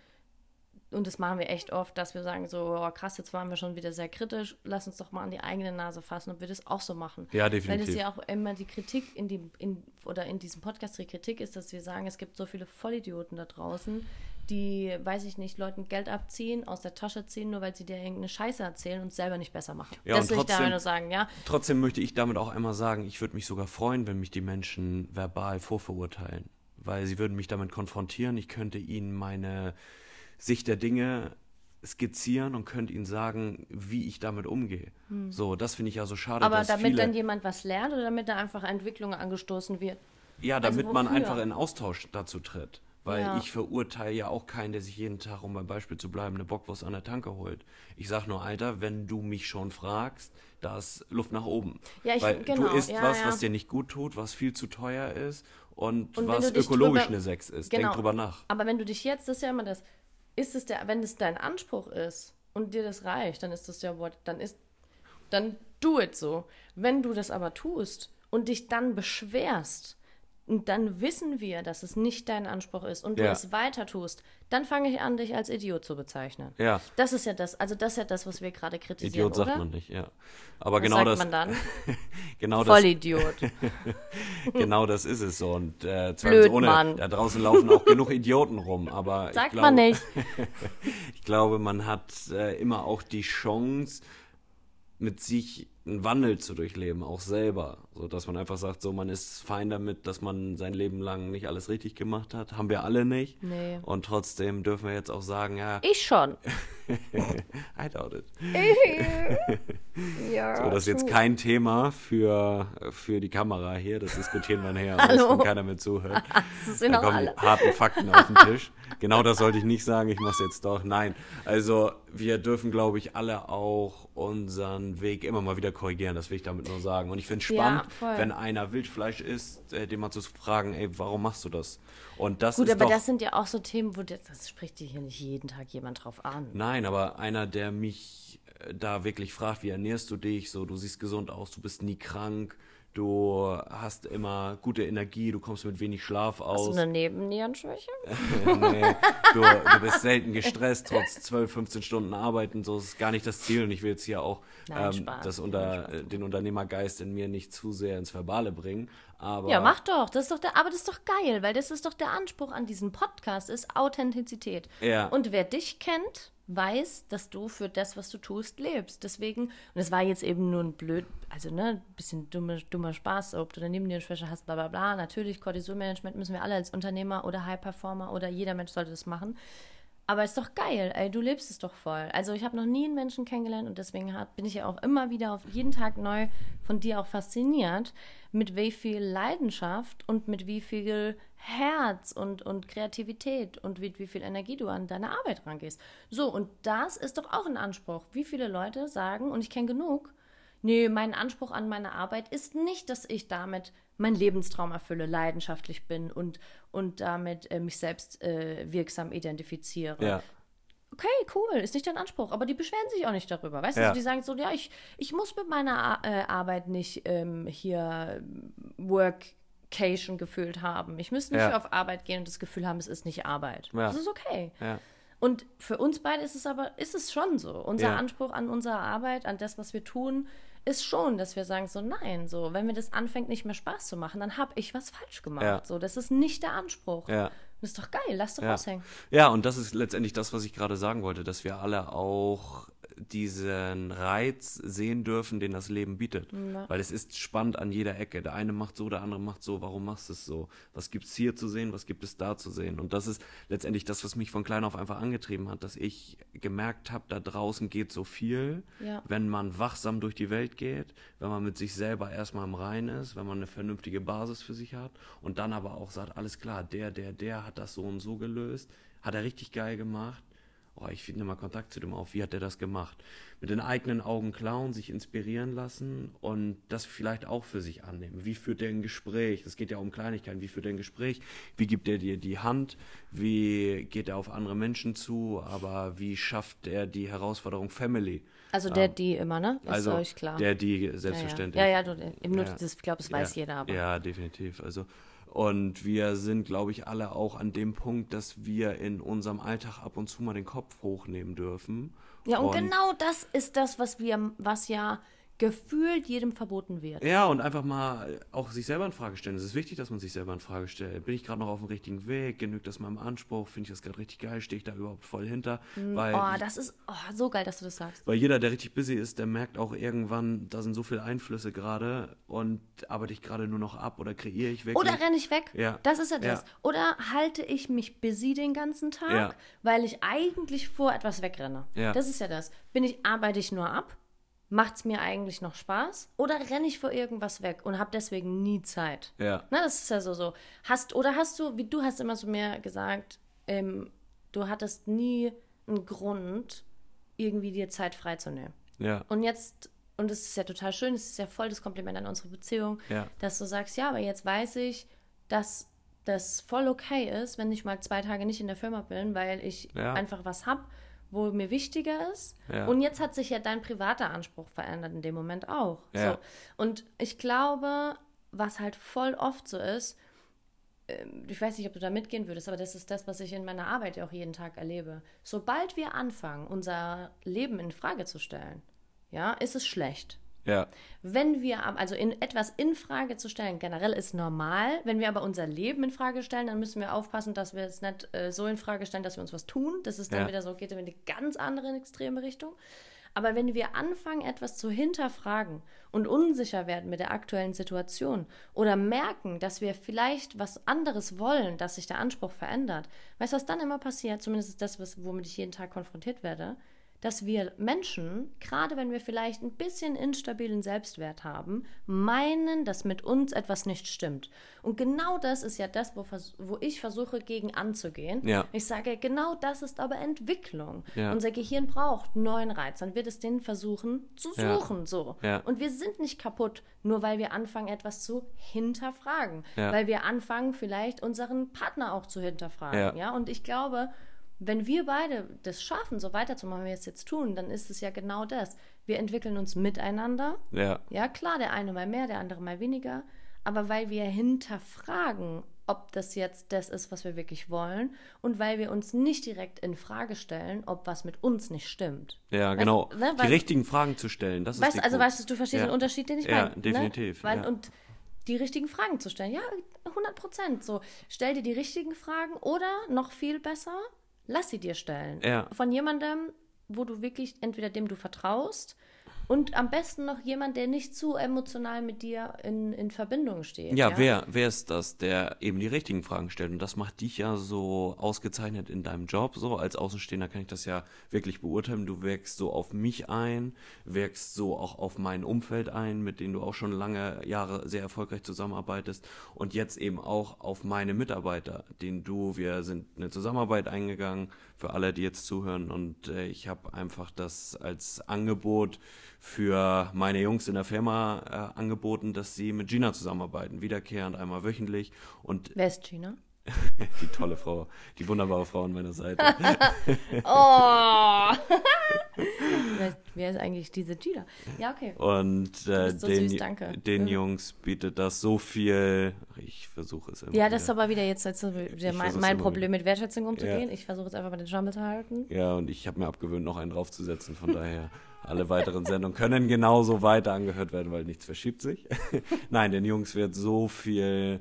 und das machen wir echt oft, dass wir sagen so, oh, krass, jetzt waren wir schon wieder sehr kritisch, lass uns doch mal an die eigene Nase fassen und wir das auch so machen. Ja, Weil definitiv. das ja auch immer die Kritik in dem, in, oder in diesem Podcast die Kritik ist, dass wir sagen, es gibt so viele Vollidioten da draußen, die, weiß ich nicht, Leuten Geld abziehen, aus der Tasche ziehen, nur weil sie dir irgendeine Scheiße erzählen und es selber nicht besser machen. Ja, das und will ich trotzdem- damit nur sagen, ja. Trotzdem möchte ich damit auch einmal sagen, ich würde mich sogar freuen, wenn mich die Menschen verbal vorverurteilen. Weil sie würden mich damit konfrontieren. Ich könnte ihnen meine Sicht der Dinge skizzieren und könnte ihnen sagen, wie ich damit umgehe. So, das finde ich ja so schade, Hm. Aber damit viele... dann jemand was lernt oder damit da einfach Entwicklung angestoßen wird. Ja, damit Also man einfach in Austausch dazu tritt. Weil Ja. ich verurteile ja auch keinen, der sich jeden Tag, um beim Beispiel zu bleiben, eine Bockwurst an der Tanke holt. Ich sag nur, Alter, wenn du mich schon fragst, da ist Luft nach oben. Ja, ich- Weil genau, du isst ja, was, ja. was dir nicht gut tut, was viel zu teuer ist und, Und was ökologisch drüber- eine Sechs ist. Genau. Denk drüber nach. Aber wenn du dich jetzt, das ist ja immer das, ist es der, wenn es dein Anspruch ist und dir das reicht, dann ist das ja what, dann ist, dann do it so. Wenn du das aber tust und dich dann beschwerst, und dann wissen wir, dass es nicht dein Anspruch ist und du Ja. es weiter tust, dann fange ich an, dich als Idiot zu bezeichnen. Ja. Das ist ja das, also das ist ja das, was wir gerade kritisieren, Idiot sagt oder? man nicht, ja. Aber Was genau sagt das, man dann? <laughs> genau Vollidiot. <laughs> genau das ist es so. Und äh, zweifelsohne, Blödmann. da draußen laufen auch genug Idioten rum. Aber ich Sagt glaube, man nicht. <laughs> Ich glaube, man hat äh, immer auch die Chance, mit sich einen Wandel zu durchleben, auch selber. So dass man einfach sagt, so man ist fein damit, dass man sein Leben lang nicht alles richtig gemacht hat. Haben wir alle nicht. Nee. Und trotzdem dürfen wir jetzt auch sagen, ja, Ich schon. <laughs> I doubt it. <laughs> Ja, So, das ist jetzt kein Thema für, für die Kamera hier. Das diskutieren wir nachher Hallo. wenn keiner mehr zuhört. <laughs> Das sind Da kommen alle. die harten Fakten auf den Tisch. Genau das sollte ich nicht sagen, ich mache es jetzt doch. Nein, also wir dürfen, glaube ich, alle auch unseren Weg immer mal wieder korrigieren. Das will ich damit nur sagen. Und ich finde es Ja, spannend, voll. wenn einer Wildfleisch isst, äh, den mal zu fragen, ey, warum machst du das? Und das Gut, ist aber doch... das sind ja auch so Themen, wo das, das spricht dir hier nicht jeden Tag jemand drauf an. Nein, aber einer, der mich äh, da wirklich fragt, wie ernährst du dich? So, du siehst gesund aus, du bist nie krank, du hast immer gute Energie, du kommst mit wenig Schlaf Hast aus. du eine Nebennierenschwäche? <laughs> nee, du, du bist selten gestresst, trotz 12, 15 Stunden Arbeiten. So ist gar nicht das Ziel. Und ich will jetzt hier auch Nein, ähm, das unter, äh, den Unternehmergeist in mir nicht zu sehr ins Verbale bringen. Aber Ja, mach doch. Das ist doch der, aber das ist doch geil, weil das ist doch der Anspruch an diesem Podcast, ist Authentizität. Ja. Und wer dich kennt, weiß, dass du für das, was du tust, lebst. Deswegen, und es war jetzt eben nur ein blöd, also ne, ein bisschen dummer, dummer Spaß, ob du eine Nebennierenschwäche hast, bla bla bla. Natürlich, Cortisolmanagement müssen wir alle als Unternehmer oder High Performer oder jeder Mensch sollte das machen. Aber ist doch geil, ey, du lebst es doch voll. Also ich habe noch nie einen Menschen kennengelernt und deswegen bin ich ja auch immer wieder auf jeden Tag neu von dir auch fasziniert, mit wie viel Leidenschaft und mit wie viel Herz und, und Kreativität und mit wie viel Energie du an deine Arbeit rangehst. So, und das ist doch auch ein Anspruch. Wie viele Leute sagen, und ich kenne genug, nee, mein Anspruch an meine Arbeit ist nicht, dass ich damit meinen Lebenstraum erfülle, leidenschaftlich bin und, und damit äh, mich selbst äh, wirksam identifiziere. Ja. Okay, cool, ist nicht dein Anspruch, aber die beschweren sich auch nicht darüber. Weißt Ja. du, die sagen so, ja, ich, ich muss mit meiner äh, Arbeit nicht ähm, hier Workcation gefühlt haben. Ich müsste nicht Ja. auf Arbeit gehen und das Gefühl haben, es ist nicht Arbeit. Ja. Das ist okay. Ja. Und für uns beide ist es aber, ist es schon so. Unser. Anspruch an unsere Arbeit, an das, was wir tun, ist schon, dass wir sagen so, nein, so, wenn mir das anfängt, nicht mehr Spaß zu machen, dann habe ich was falsch gemacht. So, das ist nicht der Anspruch. Das ist doch geil, lass doch Ja. raushängen. ja, und das ist letztendlich das, was ich gerade sagen wollte, dass wir alle auch diesen Reiz sehen dürfen, den das Leben bietet. Weil es ist spannend an jeder Ecke. Der eine macht so, der andere macht so. Warum machst du es so? Was gibt es hier zu sehen? Was gibt es da zu sehen? Und das ist letztendlich das, was mich von klein auf einfach angetrieben hat, dass ich gemerkt habe, da draußen geht so viel, Ja. wenn man wachsam durch die Welt geht, wenn man mit sich selber erstmal im Reinen ist, wenn man eine vernünftige Basis für sich hat und dann aber auch sagt, alles klar, der, der, der hat das so und so gelöst. hat er richtig geil gemacht. Oh, ich finde mal Kontakt zu dem auf. Wie hat er das gemacht? Mit den eigenen Augen klauen, sich inspirieren lassen und das vielleicht auch für sich annehmen. Wie führt er ein Gespräch? Das geht ja um Kleinigkeiten. Wie führt er ein Gespräch? Wie gibt er dir die Hand? Wie geht er auf andere Menschen zu? Aber wie schafft er die Herausforderung Family? Also der, die immer, ne? Ist also euch klar. der, die, selbstverständlich. Ja, ja, ja, du, im Not, Ja. das, ich glaube, das weiß ja, jeder, aber. Ja, definitiv. Also, und wir sind, glaube ich, alle auch an dem Punkt, dass wir in unserem Alltag ab und zu mal den Kopf hochnehmen dürfen. Ja, und, genau das ist das, was wir, was ja gefühlt jedem verboten wird. Ja, und einfach mal auch sich selber in Frage stellen. Es ist wichtig, dass man sich selber in Frage stellt. Bin ich gerade noch auf dem richtigen Weg? Genügt das meinem Anspruch? Finde ich das gerade richtig geil? Stehe ich da überhaupt voll hinter? Weil, Oh, das ist oh, so geil, dass du das sagst. weil jeder, der richtig busy ist, der merkt auch irgendwann, da sind so viele Einflüsse gerade und arbeite ich gerade nur noch ab oder kreiere ich wirklich. Oder renne ich weg? Ja. Das ist ja das. Ja. Oder halte ich mich busy den ganzen Tag, Ja. weil ich eigentlich vor etwas wegrenne. Ja. Das ist ja das. Bin ich, arbeite ich nur ab? Macht es mir eigentlich noch Spaß? Oder renne ich vor irgendwas weg und habe deswegen nie Zeit? Ja. Na, das ist ja so so. Hast, oder hast du, wie du hast immer zu mir gesagt, ähm, du hattest nie einen Grund, irgendwie dir Zeit freizunehmen. Ja. Und jetzt, und es ist ja total schön, es ist ja voll das Kompliment an unsere Beziehung, Ja. dass du sagst, ja, aber jetzt weiß ich, dass das voll okay ist, wenn ich mal zwei Tage nicht in der Firma bin, weil ich Ja. einfach was habe, wo mir wichtiger ist. Ja. Und jetzt hat sich ja dein privater Anspruch verändert in dem Moment auch. Ja. So. Und ich glaube, was halt voll oft so ist, ähm, ich weiß nicht, ob du da mitgehen würdest, aber das ist das, was ich in meiner Arbeit ja auch jeden Tag erlebe. Sobald wir anfangen, unser Leben in Frage zu stellen, ja, ist es schlecht. Ja. Wenn wir, also in etwas in Frage zu stellen, generell ist normal. Wenn wir aber unser Leben in Frage stellen, dann müssen wir aufpassen, dass wir es nicht äh, so in Frage stellen, dass wir uns was tun. Das ist dann Ja. wieder so, geht in eine ganz andere extreme Richtung. Aber wenn wir anfangen, etwas zu hinterfragen und unsicher werden mit der aktuellen Situation oder merken, dass wir vielleicht was anderes wollen, dass sich der Anspruch verändert, weißt du, was dann immer passiert? Zumindest ist das, was, womit ich jeden Tag konfrontiert werde dass wir Menschen, gerade wenn wir vielleicht ein bisschen instabilen Selbstwert haben, meinen, dass mit uns etwas nicht stimmt. Und genau das ist ja das, wo, vers- wo ich versuche, gegen anzugehen. Ja. Ich sage, genau das ist aber Entwicklung. Ja. Unser Gehirn braucht neuen Reiz. Dann wird es den versuchen zu Ja. suchen. So. Ja. Und wir sind nicht kaputt, nur weil wir anfangen, etwas zu hinterfragen. Weil wir anfangen, vielleicht unseren Partner auch zu hinterfragen. Ja? Und ich glaube, wenn wir beide das schaffen, so weiterzumachen, wie wir es jetzt tun, dann ist es ja genau das. Wir entwickeln uns miteinander. Ja. Ja, klar, der eine mal mehr, der andere mal weniger. Aber weil wir hinterfragen, ob das jetzt das ist, was wir wirklich wollen, und weil wir uns nicht direkt in Frage stellen, ob was mit uns nicht stimmt. Ja, Weißt genau. ne, die richtigen Fragen zu stellen, das ist Weißt, du, also Krux. weißt du, du verstehst Ja. den Unterschied, den ich Ja, meine. definitiv, Ne? Weil, ja. Und die richtigen Fragen zu stellen. Ja, 100 Prozent. So, stell dir die richtigen Fragen oder noch viel besser, lass sie dir stellen. Ja. Von jemandem, wo du wirklich, entweder dem du vertraust und am besten noch jemand, der nicht zu emotional mit dir in, in Verbindung steht. Ja, wer, wer ist das, der eben die richtigen Fragen stellt? Und das macht dich ja so ausgezeichnet in deinem Job. So als Außenstehender kann ich das ja wirklich beurteilen. Du wirkst so auf mich ein, wirkst so auch auf mein Umfeld ein, mit dem du auch schon lange Jahre sehr erfolgreich zusammenarbeitest. Und jetzt eben auch auf meine Mitarbeiter, denen du, wir sind eine Zusammenarbeit eingegangen für alle, die jetzt zuhören. Und äh, ich habe einfach das als Angebot für meine Jungs in der Firma äh, angeboten, dass sie mit Gina zusammenarbeiten, wiederkehrend einmal wöchentlich. Und Wer ist Gina? <laughs> die tolle Frau, die wunderbare Frau an meiner Seite. <laughs> Oh! <laughs> wer, ist eigentlich diese Gina? Ja, okay. Und äh, so den, süß, danke. den Mhm. Jungs bietet das so viel. Ich versuche es immer. Ja, das ist aber wieder jetzt, jetzt mein, mein Problem mit Wertschätzung umzugehen. Ja. Ich versuche jetzt einfach mal den Schammel zu halten. Ja, und ich habe mir abgewöhnt, noch einen draufzusetzen. Von daher, alle weiteren Sendungen können genauso weiter angehört werden, weil nichts verschiebt sich. <laughs> Nein, den Jungs wird so viel,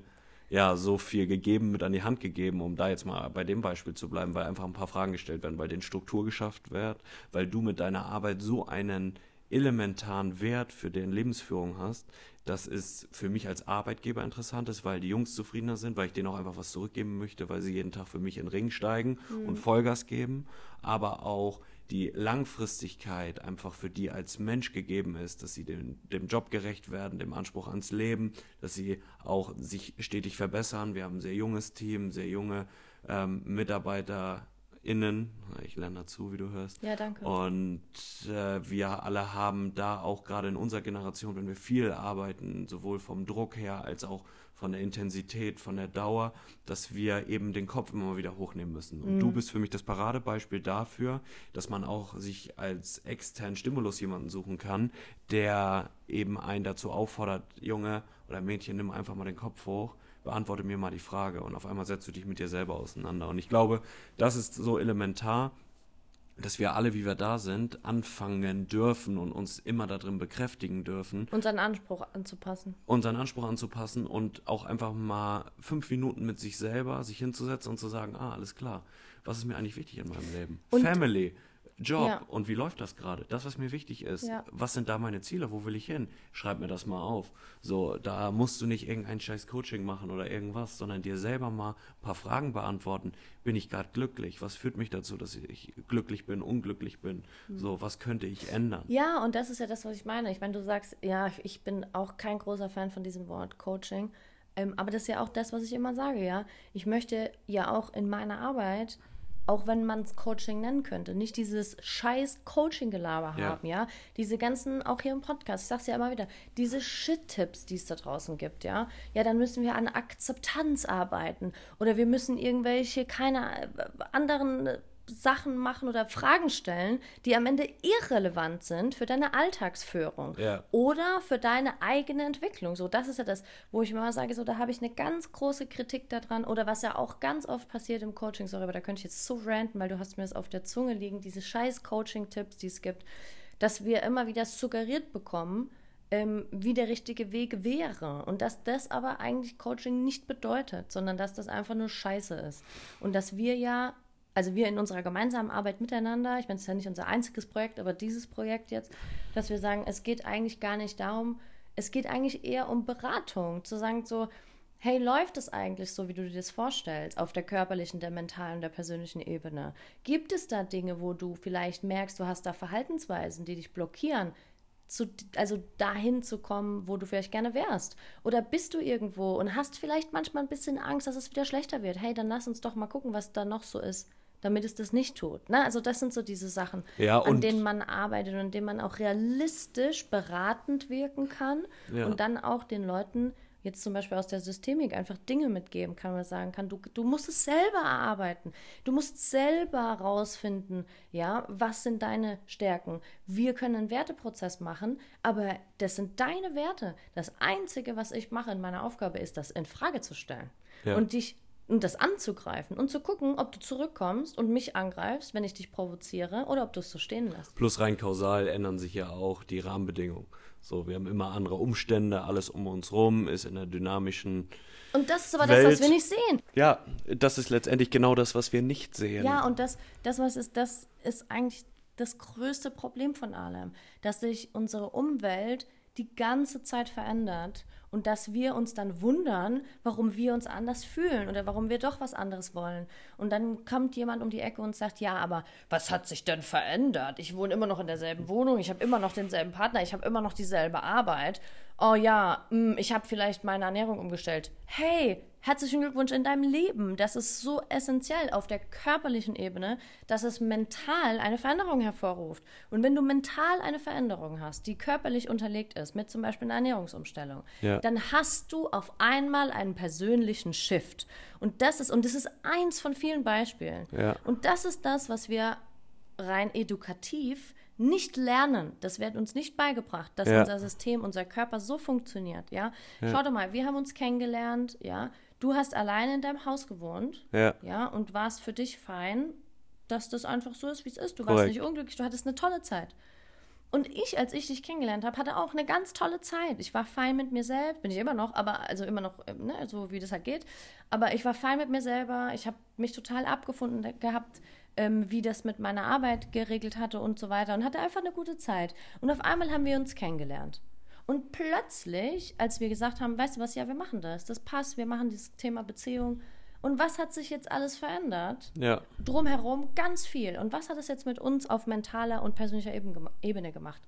ja, so viel gegeben, mit an die Hand gegeben, um da jetzt mal bei dem Beispiel zu bleiben, weil einfach ein paar Fragen gestellt werden, weil den Struktur geschafft wird, weil du mit deiner Arbeit so einen elementaren Wert für deren Lebensführung hast, dass es für mich als Arbeitgeber interessant ist, weil die Jungs zufriedener sind, weil ich denen auch einfach was zurückgeben möchte, weil sie jeden Tag für mich in den Ring steigen und Vollgas geben, aber auch die Langfristigkeit einfach für die als Mensch gegeben ist, dass sie dem, dem Job gerecht werden, dem Anspruch ans Leben, dass sie auch sich stetig verbessern. Wir haben ein sehr junges Team, sehr junge ähm, MitarbeiterInnen. Ich lerne dazu, wie du hörst. Ja, danke. Und äh, wir alle haben da auch gerade in unserer Generation, wenn wir viel arbeiten, sowohl vom Druck her als auch von der Intensität, von der Dauer, dass wir eben den Kopf immer wieder hochnehmen müssen. Und du bist für mich das Paradebeispiel dafür, dass man auch sich als externen Stimulus jemanden suchen kann, der eben einen dazu auffordert, Junge oder Mädchen, nimm einfach mal den Kopf hoch, beantworte mir mal die Frage und auf einmal setzt du dich mit dir selber auseinander. Und ich glaube, das ist so elementar, dass wir alle, wie wir da sind, anfangen dürfen und uns immer darin bekräftigen dürfen, Unseren Anspruch anzupassen. unseren Anspruch anzupassen und auch einfach mal fünf Minuten mit sich selber sich hinzusetzen und zu sagen, ah, alles klar, was ist mir eigentlich wichtig in meinem Leben? Und- Family, Job Ja. und wie läuft das gerade? Das, was mir wichtig ist. Ja. Was sind da meine Ziele? Wo will ich hin? Schreib mir das mal auf. So, da musst du nicht irgendein scheiß Coaching machen oder irgendwas, sondern dir selber mal ein paar Fragen beantworten. Bin ich gerade glücklich? Was führt mich dazu, dass ich glücklich bin, unglücklich bin? So, was könnte ich ändern? Ja, und das ist ja das, was ich meine. Ich meine, du sagst, ja, ich- ich bin auch kein großer Fan von diesem Wort Coaching. Ähm, aber das ist ja auch das, was ich immer sage, ja. Ich möchte ja auch in meiner Arbeit, auch wenn man es Coaching nennen könnte, nicht dieses scheiß Coaching-Gelaber Ja. haben, ja. Diese ganzen, auch hier im Podcast, ich sag's ja immer wieder, diese Shit-Tipps, die es da draußen gibt, ja. Ja, dann müssen wir an Akzeptanz arbeiten. Oder wir müssen irgendwelche, keine äh, anderen Sachen machen oder Fragen stellen, die am Ende irrelevant sind für deine Alltagsführung Ja. oder für deine eigene Entwicklung. So, das ist ja das, wo ich immer sage, so, da habe ich eine ganz große Kritik daran oder was ja auch ganz oft passiert im Coaching, sorry, aber da könnte ich jetzt so ranten, weil du hast mir das auf der Zunge liegen, diese scheiß Coaching-Tipps, die es gibt, dass wir immer wieder suggeriert bekommen, ähm, wie der richtige Weg wäre. Und dass das aber eigentlich Coaching nicht bedeutet, sondern dass das einfach nur Scheiße ist. Und dass wir ja, also wir in unserer gemeinsamen Arbeit miteinander, ich meine, es ist ja nicht unser einziges Projekt, aber dieses Projekt jetzt, dass wir sagen, es geht eigentlich gar nicht darum, es geht eigentlich eher um Beratung, zu sagen so, hey, läuft es eigentlich so, wie du dir das vorstellst, auf der körperlichen, der mentalen, der persönlichen Ebene? Gibt es da Dinge, wo du vielleicht merkst, du hast da Verhaltensweisen, die dich blockieren? zu, also dahin zu kommen, wo du vielleicht gerne wärst? Oder bist du irgendwo und hast vielleicht manchmal ein bisschen Angst, dass es wieder schlechter wird? Hey, dann lass uns doch mal gucken, was da noch so ist, damit es das nicht tut. Ne? Also das sind so diese Sachen, Ja, an denen man arbeitet und an denen man auch realistisch beratend wirken kann Ja. und dann auch den Leuten jetzt zum Beispiel aus der Systemik einfach Dinge mitgeben kann, man sagen kann, du, du musst es selber erarbeiten. Du musst selber rausfinden, ja, was sind deine Stärken. Wir können einen Werteprozess machen, aber das sind deine Werte. Das Einzige, was ich mache in meiner Aufgabe, ist, das in Frage zu stellen Ja. und dich und das anzugreifen und zu gucken, ob du zurückkommst und mich angreifst, wenn ich dich provoziere, oder ob du es so stehen lässt. Plus rein kausal ändern sich ja auch die Rahmenbedingungen. So, wir haben immer andere Umstände, alles um uns rum ist in der dynamischen. Und das ist aber das, was Welt. wir nicht sehen. Ja, das ist letztendlich genau das, was wir nicht sehen. Ja, und das, das, was ist, das ist eigentlich das größte Problem von allem, dass sich unsere Umwelt die ganze Zeit verändert und dass wir uns dann wundern, warum wir uns anders fühlen oder warum wir doch was anderes wollen. Und dann kommt jemand um die Ecke und sagt, ja, aber was hat sich denn verändert? Ich wohne immer noch in derselben Wohnung, ich habe immer noch denselben Partner, ich habe immer noch dieselbe Arbeit. Oh ja, hm, ich habe vielleicht meine Ernährung umgestellt. Hey, herzlichen Glückwunsch in deinem Leben. Das ist so essentiell auf der körperlichen Ebene, dass es mental eine Veränderung hervorruft. Und wenn du mental eine Veränderung hast, die körperlich unterlegt ist, mit zum Beispiel einer Ernährungsumstellung, Ja. dann hast du auf einmal einen persönlichen Shift. Und das ist, und das ist eins von vielen Beispielen. Ja. Und das ist das, was wir rein edukativ nicht lernen. Das wird uns nicht beigebracht, dass Ja. unser System, unser Körper so funktioniert, ja. Schau doch mal, wir haben uns kennengelernt, ja. Du hast alleine in deinem Haus gewohnt, Ja. ja, und warst für dich fein, dass das einfach so ist, wie es ist. Du Korrekt. warst nicht unglücklich, du hattest eine tolle Zeit. Und ich, als ich dich kennengelernt habe, hatte auch eine ganz tolle Zeit. Ich war fein mit mir selbst, bin ich immer noch, aber also immer noch, ähm, ne, so wie das halt geht. Aber ich war fein mit mir selber. Ich habe mich total abgefunden gehabt, ähm, wie das mit meiner Arbeit geregelt hatte und so weiter und hatte einfach eine gute Zeit. Und auf einmal haben wir uns kennengelernt. Und plötzlich, als wir gesagt haben, weißt du was, ja, wir machen das, das passt, wir machen dieses Thema Beziehung. Und was hat sich jetzt alles verändert? Ja. drumherum ganz viel. Und was hat es jetzt mit uns auf mentaler und persönlicher Ebene gemacht?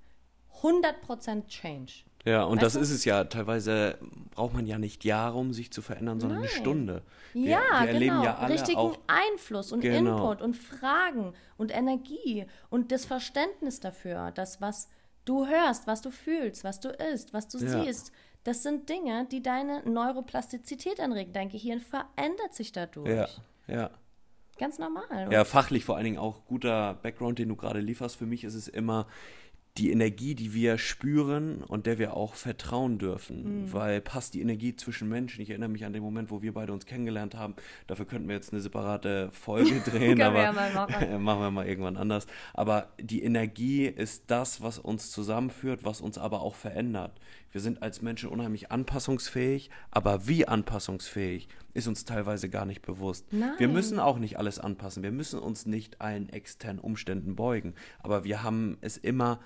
100% Change. Ja, und Weißt das du? ist es ja. Teilweise braucht man ja nicht Jahre, um sich zu verändern, sondern eine Nein. Stunde. Wir, ja, wir erleben genau. ja alle Richtigen auch. Einfluss und Genau. Input und Fragen und Energie und das Verständnis dafür, dass was du hörst, was du fühlst, was du isst, was du Ja. siehst, das sind Dinge, die deine Neuroplastizität anregen. Dein Gehirn verändert sich dadurch. Ja, ja. Ganz normal. Ja, fachlich vor allen Dingen auch guter Background, den du gerade lieferst. Für mich ist es immer die Energie, die wir spüren und der wir auch vertrauen dürfen. Mhm. Weil passt die Energie zwischen Menschen. Ich erinnere mich an den Moment, wo wir beide uns kennengelernt haben. Dafür könnten wir jetzt eine separate Folge <laughs> drehen, wir aber ja machen. <laughs> machen wir mal irgendwann anders. Aber die Energie ist das, was uns zusammenführt, was uns aber auch verändert. Wir sind als Menschen unheimlich anpassungsfähig, aber wie anpassungsfähig ist uns teilweise gar nicht bewusst. Wir Nein. müssen auch nicht alles anpassen. Wir müssen uns nicht allen externen Umständen beugen. Aber wir haben es immer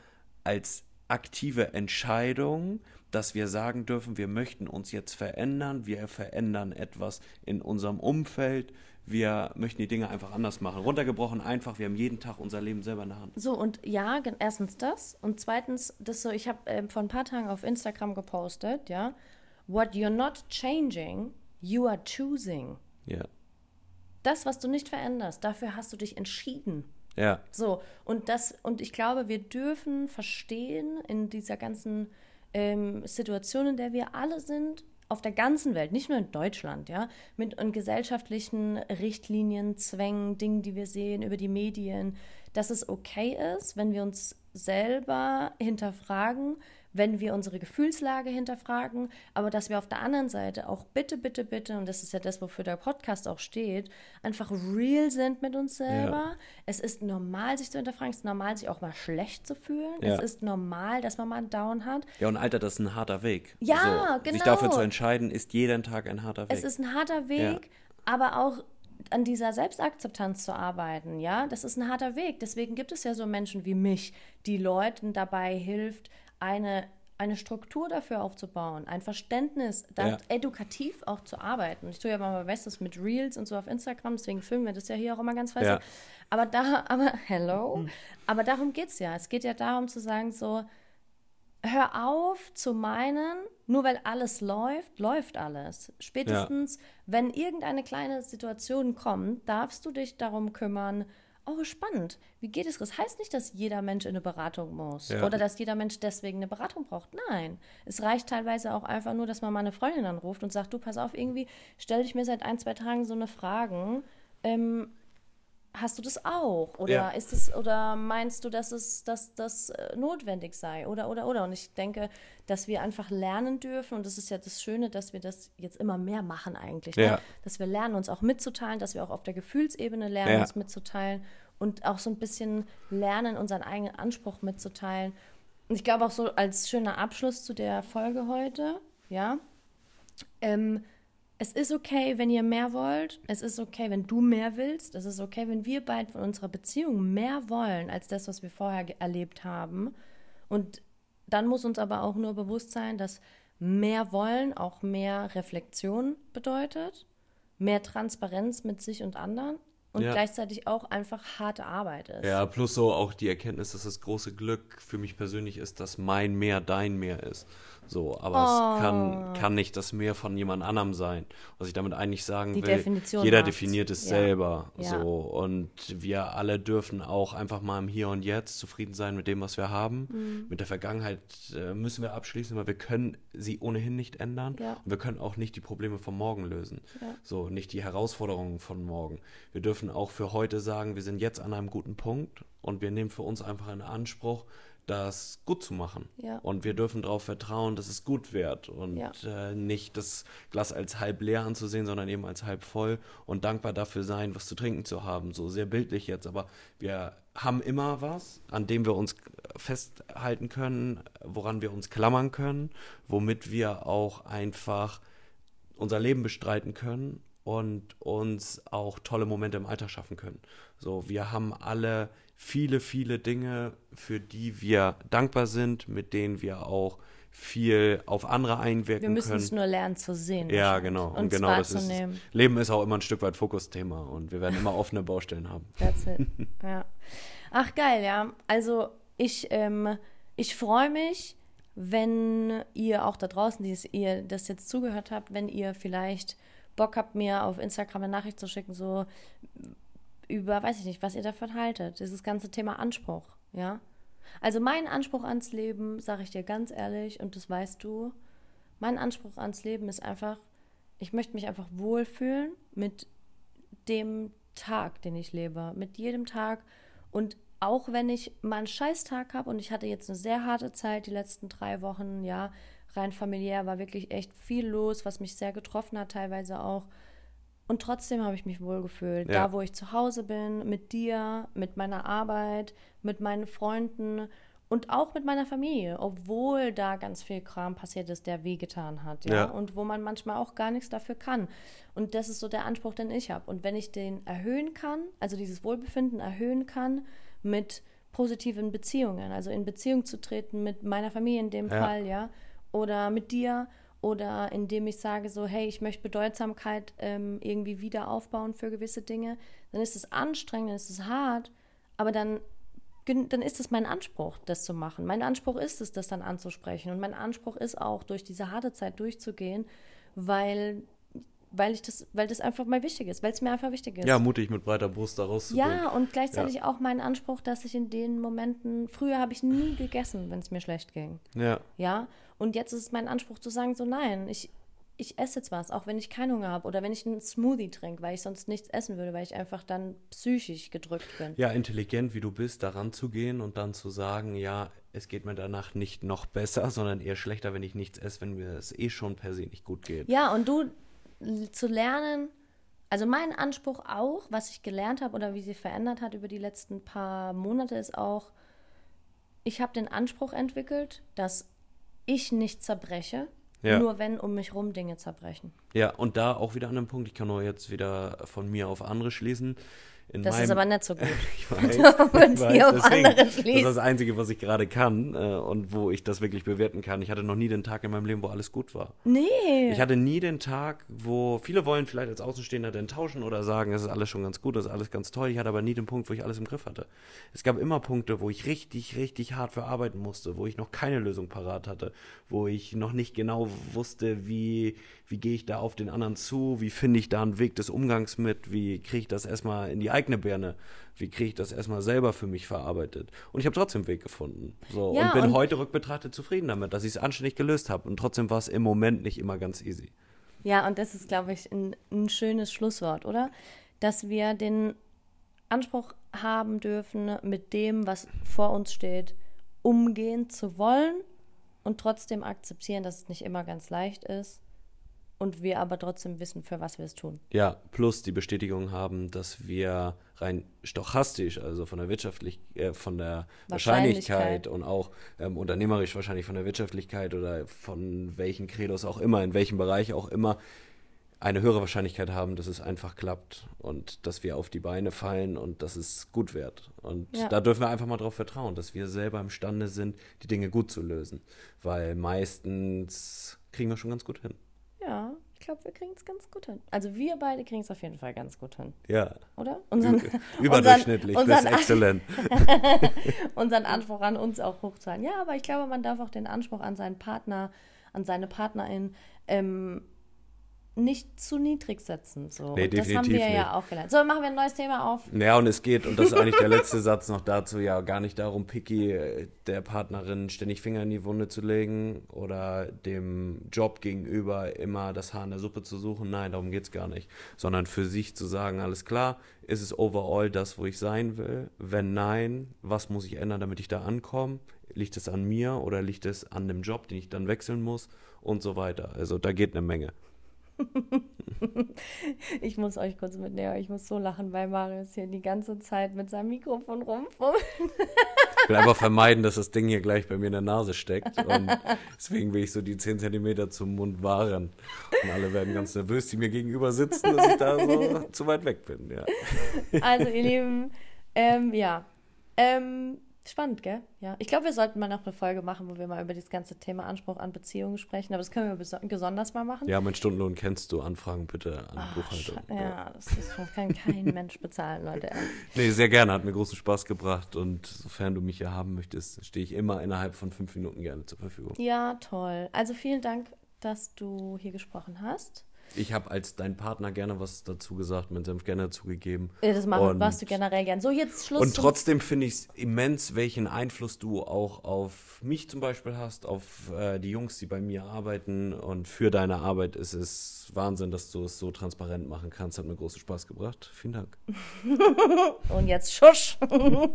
als aktive Entscheidung, dass wir sagen dürfen, wir möchten uns jetzt verändern, wir verändern etwas in unserem Umfeld, wir möchten die Dinge einfach anders machen. Runtergebrochen einfach, wir haben jeden Tag unser Leben selber in der Hand. So, und ja, erstens das. Und zweitens, das so, ich habe ähm, vor ein paar Tagen auf Instagram gepostet, ja. What you're not changing, you are choosing. Ja. Das, was du nicht veränderst, dafür hast du dich entschieden. Ja. So, und das, und ich glaube, wir dürfen verstehen in dieser ganzen ähm, Situation, in der wir alle sind, auf der ganzen Welt, nicht nur in Deutschland, ja, mit und gesellschaftlichen Richtlinien, Zwängen, Dingen, die wir sehen über die Medien, dass es okay ist, wenn wir uns selber hinterfragen, wenn wir unsere Gefühlslage hinterfragen, aber dass wir auf der anderen Seite auch bitte, bitte, bitte, und das ist ja das, wofür der Podcast auch steht, einfach real sind mit uns selber. Es ist normal, sich zu hinterfragen, es ist normal, sich auch mal schlecht zu fühlen. Ja. Es ist normal, dass man mal einen Down hat. Ja, und Alter, das ist ein harter Weg. Ja, Sich genau. dafür zu entscheiden, ist jeden Tag ein harter Weg. Es ist ein harter Weg, aber auch an dieser Selbstakzeptanz zu arbeiten, ja, das ist ein harter Weg. Deswegen gibt es ja so Menschen wie mich, die Leuten dabei hilft, eine, eine Struktur dafür aufzubauen, ein Verständnis, da Ja. edukativ auch zu arbeiten. Ich tue ja mal mein Bestes mit Reels und so auf Instagram, deswegen filmen wir das ja hier auch immer ganz fleißig. Ja. Aber da, aber, <laughs> hello, aber darum geht es ja. Es geht ja darum zu sagen, so, hör auf zu meinen, nur weil alles läuft, läuft alles. Spätestens, wenn irgendeine kleine Situation kommt, darfst du dich darum kümmern, oh, spannend, wie geht es? Das heißt nicht, dass jeder Mensch in eine Beratung muss Ja. oder dass jeder Mensch deswegen eine Beratung braucht. Nein, es reicht teilweise auch einfach nur, dass man mal eine Freundin anruft und sagt, du, pass auf, irgendwie stelle ich mir seit ein, zwei Tagen so eine Fragen, ähm, Hast du das auch? Oder Ja. ist es, oder meinst du, dass es, dass das äh, notwendig sei? Oder, oder, oder. Und ich denke, dass wir einfach lernen dürfen, und das ist ja das Schöne, dass wir das jetzt immer mehr machen eigentlich. Ja. Ne? Dass wir lernen, uns auch mitzuteilen, dass wir auch auf der Gefühlsebene lernen, Ja. uns mitzuteilen und auch so ein bisschen lernen, unseren eigenen Anspruch mitzuteilen. Und ich glaube auch so als schöner Abschluss zu der Folge heute, ja, ähm, es ist okay, wenn ihr mehr wollt. Es ist okay, wenn du mehr willst. Es ist okay, wenn wir beide von unserer Beziehung mehr wollen als das, was wir vorher erlebt haben. Und dann muss uns aber auch nur bewusst sein, dass mehr wollen auch mehr Reflexion bedeutet, mehr Transparenz mit sich und anderen und Ja. gleichzeitig auch einfach harte Arbeit ist. Ja, plus so auch die Erkenntnis, dass das große Glück für mich persönlich ist, dass mein Meer dein Meer ist. So, aber es kann, kann nicht das Meer von jemand anderem sein. Was ich damit eigentlich sagen Die will, Definition jeder macht's. definiert es Ja. selber. Ja. So, und wir alle dürfen auch einfach mal im Hier und Jetzt zufrieden sein mit dem, was wir haben. Mhm. Mit der Vergangenheit äh, müssen wir abschließen, weil wir können sie ohnehin nicht ändern. Ja. Und wir können auch nicht die Probleme von morgen lösen. So, nicht die Herausforderungen von morgen. Wir dürfen auch für heute sagen, wir sind jetzt an einem guten Punkt und wir nehmen für uns einfach in Anspruch, das gut zu machen. Ja. Und wir dürfen darauf vertrauen, dass es gut wird und Ja. äh, nicht das Glas als halb leer anzusehen, sondern eben als halb voll und dankbar dafür sein, was zu trinken zu haben. So sehr bildlich jetzt, aber wir haben immer was, an dem wir uns festhalten können, woran wir uns klammern können, womit wir auch einfach unser Leben bestreiten können und uns auch tolle Momente im Alltag schaffen können. So, wir haben alle viele, viele Dinge, für die wir dankbar sind, mit denen wir auch viel auf andere einwirken Wir müssen können. es nur lernen zu sehen. ja, genau. Und Und genau das ist. Leben ist auch immer ein Stück weit Fokusthema und wir werden immer offene Baustellen haben. <laughs> That's it. ja. Ach, geil, ja. Also ich, ähm, ich freue mich wenn ihr auch da draußen, die ihr das jetzt zugehört habt, wenn ihr vielleicht Bock habt, mir auf Instagram eine Nachricht zu schicken, so über, weiß ich nicht, was ihr davon haltet. Dieses ganze Thema Anspruch, ja. Also mein Anspruch ans Leben, sage ich dir ganz ehrlich, und das weißt du, mein Anspruch ans Leben ist einfach, ich möchte mich einfach wohlfühlen mit dem Tag, den ich lebe, mit jedem Tag. Und auch wenn ich mal einen Scheißtag habe und ich hatte jetzt eine sehr harte Zeit die letzten drei Wochen, ja, rein familiär war wirklich echt viel los, was mich sehr getroffen hat, teilweise auch. Und trotzdem habe ich mich wohlgefühlt. Ja. Da, wo ich zu Hause bin, mit dir, mit meiner Arbeit, mit meinen Freunden und auch mit meiner Familie, obwohl da ganz viel Kram passiert ist, der wehgetan hat, ja? ja, und wo man manchmal auch gar nichts dafür kann. Und das ist so der Anspruch, den ich habe. Und wenn ich den erhöhen kann, also dieses Wohlbefinden erhöhen kann mit positiven Beziehungen, also in Beziehung zu treten mit meiner Familie in dem ja. Fall, ja, oder mit dir oder indem ich sage so, hey, ich möchte Bedeutsamkeit ähm, irgendwie wieder aufbauen für gewisse Dinge, dann ist es anstrengend, dann ist es hart, aber dann dann ist es mein Anspruch, das zu machen. Mein Anspruch ist es, das dann anzusprechen. Und mein Anspruch ist auch, durch diese harte Zeit durchzugehen, weil, weil, ich das, weil das einfach mal wichtig ist, weil es mir einfach wichtig ist. Ja, mutig mit breiter Brust da rauszugehen. Ja, und gleichzeitig ja. auch mein Anspruch, dass ich in den Momenten, früher habe ich nie gegessen, wenn es mir schlecht ging. Ja. Ja, und jetzt ist es mein Anspruch zu sagen, so nein, ich, ich esse jetzt was, auch wenn ich keinen Hunger habe oder wenn ich einen Smoothie trinke, weil ich sonst nichts essen würde, weil ich einfach dann psychisch gedrückt bin. Ja, intelligent wie du bist, daran zu gehen und dann zu sagen, ja, es geht mir danach nicht noch besser, <laughs> sondern eher schlechter, wenn ich nichts esse, wenn mir es eh schon per se nicht gut geht. Ja, und du zu lernen, also mein Anspruch auch, was ich gelernt habe oder wie sie verändert hat über die letzten paar Monate, ist auch, ich habe den Anspruch entwickelt, dass ich nicht zerbreche, ja. Nur wenn um mich rum Dinge zerbrechen. Ja, und da auch wieder an einem Punkt, ich kann nur jetzt wieder von mir auf andere schließen. In das meinem, ist aber nicht so gut. <laughs> ich <laughs> weiß, ich weiß deswegen, das ist das Einzige, was ich gerade kann äh, und wo ich das wirklich bewerten kann. Ich hatte noch nie den Tag in meinem Leben, wo alles gut war. Nee. Ich hatte nie den Tag, wo viele wollen vielleicht als Außenstehender dann tauschen oder sagen, es ist alles schon ganz gut, es ist alles ganz toll. Ich hatte aber nie den Punkt, wo ich alles im Griff hatte. Es gab immer Punkte, wo ich richtig, richtig hart verarbeiten musste, wo ich noch keine Lösung parat hatte, wo ich noch nicht genau wusste, wie, wie gehe ich da auf den anderen zu, wie finde ich da einen Weg des Umgangs mit, wie kriege ich das erstmal in die eigene Birne, wie kriege ich das erstmal selber für mich verarbeitet. Und ich habe trotzdem einen Weg gefunden. So, ja, und bin und heute rückbetrachtet zufrieden damit, dass ich es anständig gelöst habe. Und trotzdem war es im Moment nicht immer ganz easy. Ja, und das ist, glaube ich, ein, ein schönes Schlusswort, oder? Dass wir den Anspruch haben dürfen, mit dem, was vor uns steht, umgehen zu wollen und trotzdem akzeptieren, dass es nicht immer ganz leicht ist und wir aber trotzdem wissen, für was wir es tun. Ja, plus die Bestätigung haben, dass wir rein stochastisch, also von der wirtschaftlich, äh, von der Wahrscheinlichkeit, Wahrscheinlichkeit und auch ähm, unternehmerisch wahrscheinlich von der Wirtschaftlichkeit oder von welchen Credos auch immer, in welchem Bereich auch immer, eine höhere Wahrscheinlichkeit haben, dass es einfach klappt und dass wir auf die Beine fallen und dass es gut wird. Und ja. da dürfen wir einfach mal darauf vertrauen, dass wir selber imstande sind, die Dinge gut zu lösen. Weil meistens kriegen wir schon ganz gut hin. Ja, ich glaube, wir kriegen es ganz gut hin. Also wir beide kriegen es auf jeden Fall ganz gut hin. Ja. Oder? Unseren, <laughs> Überdurchschnittlich, unseren, bis exzellent. <laughs> unseren Anspruch an uns auch hochzuhalten. Ja, aber ich glaube, man darf auch den Anspruch an seinen Partner, an seine Partnerin ähm, nicht zu niedrig setzen. So. Nee, und das haben wir nicht. ja auch gelernt. So, machen wir ein neues Thema auf. Ja, und es geht, und das ist eigentlich der letzte Satz noch dazu, ja, gar nicht darum, Picky äh, der Partnerin ständig Finger in die Wunde zu legen oder dem Job gegenüber immer das Haar in der Suppe zu suchen. Nein, darum geht es gar nicht. Sondern für sich zu sagen, alles klar, ist es overall das, wo ich sein will? Wenn nein, was muss ich ändern, damit ich da ankomme? Liegt es an mir oder liegt es an dem Job, den ich dann wechseln muss? Und so weiter. Also da geht eine Menge. <laughs> ich muss euch kurz mitnehmen. Ich muss so lachen, weil Marius hier die ganze Zeit mit seinem Mikrofon rumfummelt. ich will einfach vermeiden, dass das Ding hier gleich bei mir in der Nase steckt. Und deswegen will ich so die 10 cm zum Mund wahren. Und alle werden ganz nervös, die mir gegenüber sitzen, dass ich da so zu weit weg bin. Ja. Also, ihr Lieben, ähm, ja. Ähm, Spannend, gell? Ja. Ich glaube, wir sollten mal noch eine Folge machen, wo wir mal über das ganze Thema Anspruch an Beziehungen sprechen. Aber das können wir beso- besonders mal machen. Ja, mein Stundenlohn kennst du. Anfragen bitte an Ah, Buchhaltung. sche- ja, das, ist, das kann kein <laughs> Mensch bezahlen, Leute. Nee, sehr gerne. Hat mir großen Spaß gebracht. Und sofern du mich hier haben möchtest, stehe ich immer innerhalb von fünf Minuten gerne zur Verfügung. Ja, toll. Also vielen Dank, dass du hier gesprochen hast. Ich habe als dein Partner gerne was dazu gesagt, meinen Senf gerne dazugegeben. Ja, Das machen, Und- machst du generell gern. So, jetzt Schluss. Und trotzdem finde ich es immens, welchen Einfluss du auch auf mich zum Beispiel hast, auf äh, die Jungs, die bei mir arbeiten. Und für deine Arbeit ist es Wahnsinn, dass du es so transparent machen kannst. Hat mir großen Spaß gebracht. Vielen Dank. <laughs> Und jetzt Schusch. <laughs> oh,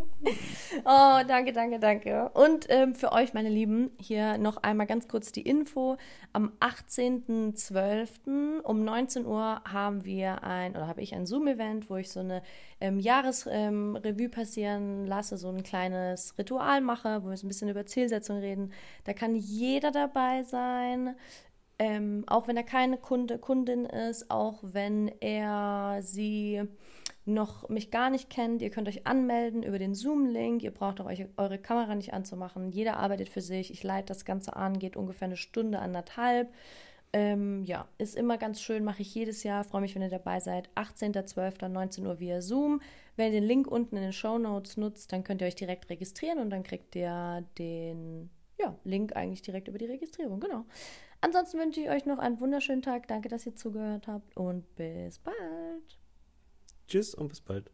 danke, danke, danke. Und ähm, für euch, meine Lieben, hier noch einmal ganz kurz die Info. Am 18.12. um 19 Uhr haben wir ein, oder habe ich ein Zoom-Event, wo ich so eine ähm, Jahresrevue passieren lasse, so ein kleines Ritual mache, wo wir so ein bisschen über Zielsetzung reden. Da kann jeder dabei sein. Ähm, auch wenn er keine Kunde, Kundin ist, auch wenn er sie noch mich gar nicht kennt, ihr könnt euch anmelden über den Zoom-Link. Ihr braucht auch euch, eure Kamera nicht anzumachen. Jeder arbeitet für sich. Ich leite das Ganze an, geht ungefähr eine Stunde, anderthalb. Ähm, ja, ist immer ganz schön, mache ich jedes Jahr. Freue mich, wenn ihr dabei seid. 18.12. 19 Uhr via Zoom. Wenn ihr den Link unten in den Show Notes nutzt, dann könnt ihr euch direkt registrieren und dann kriegt ihr den ja, Link eigentlich direkt über die Registrierung. Genau. Ansonsten wünsche ich euch noch einen wunderschönen Tag. Danke, dass ihr zugehört habt und bis bald. Tschüss und bis bald.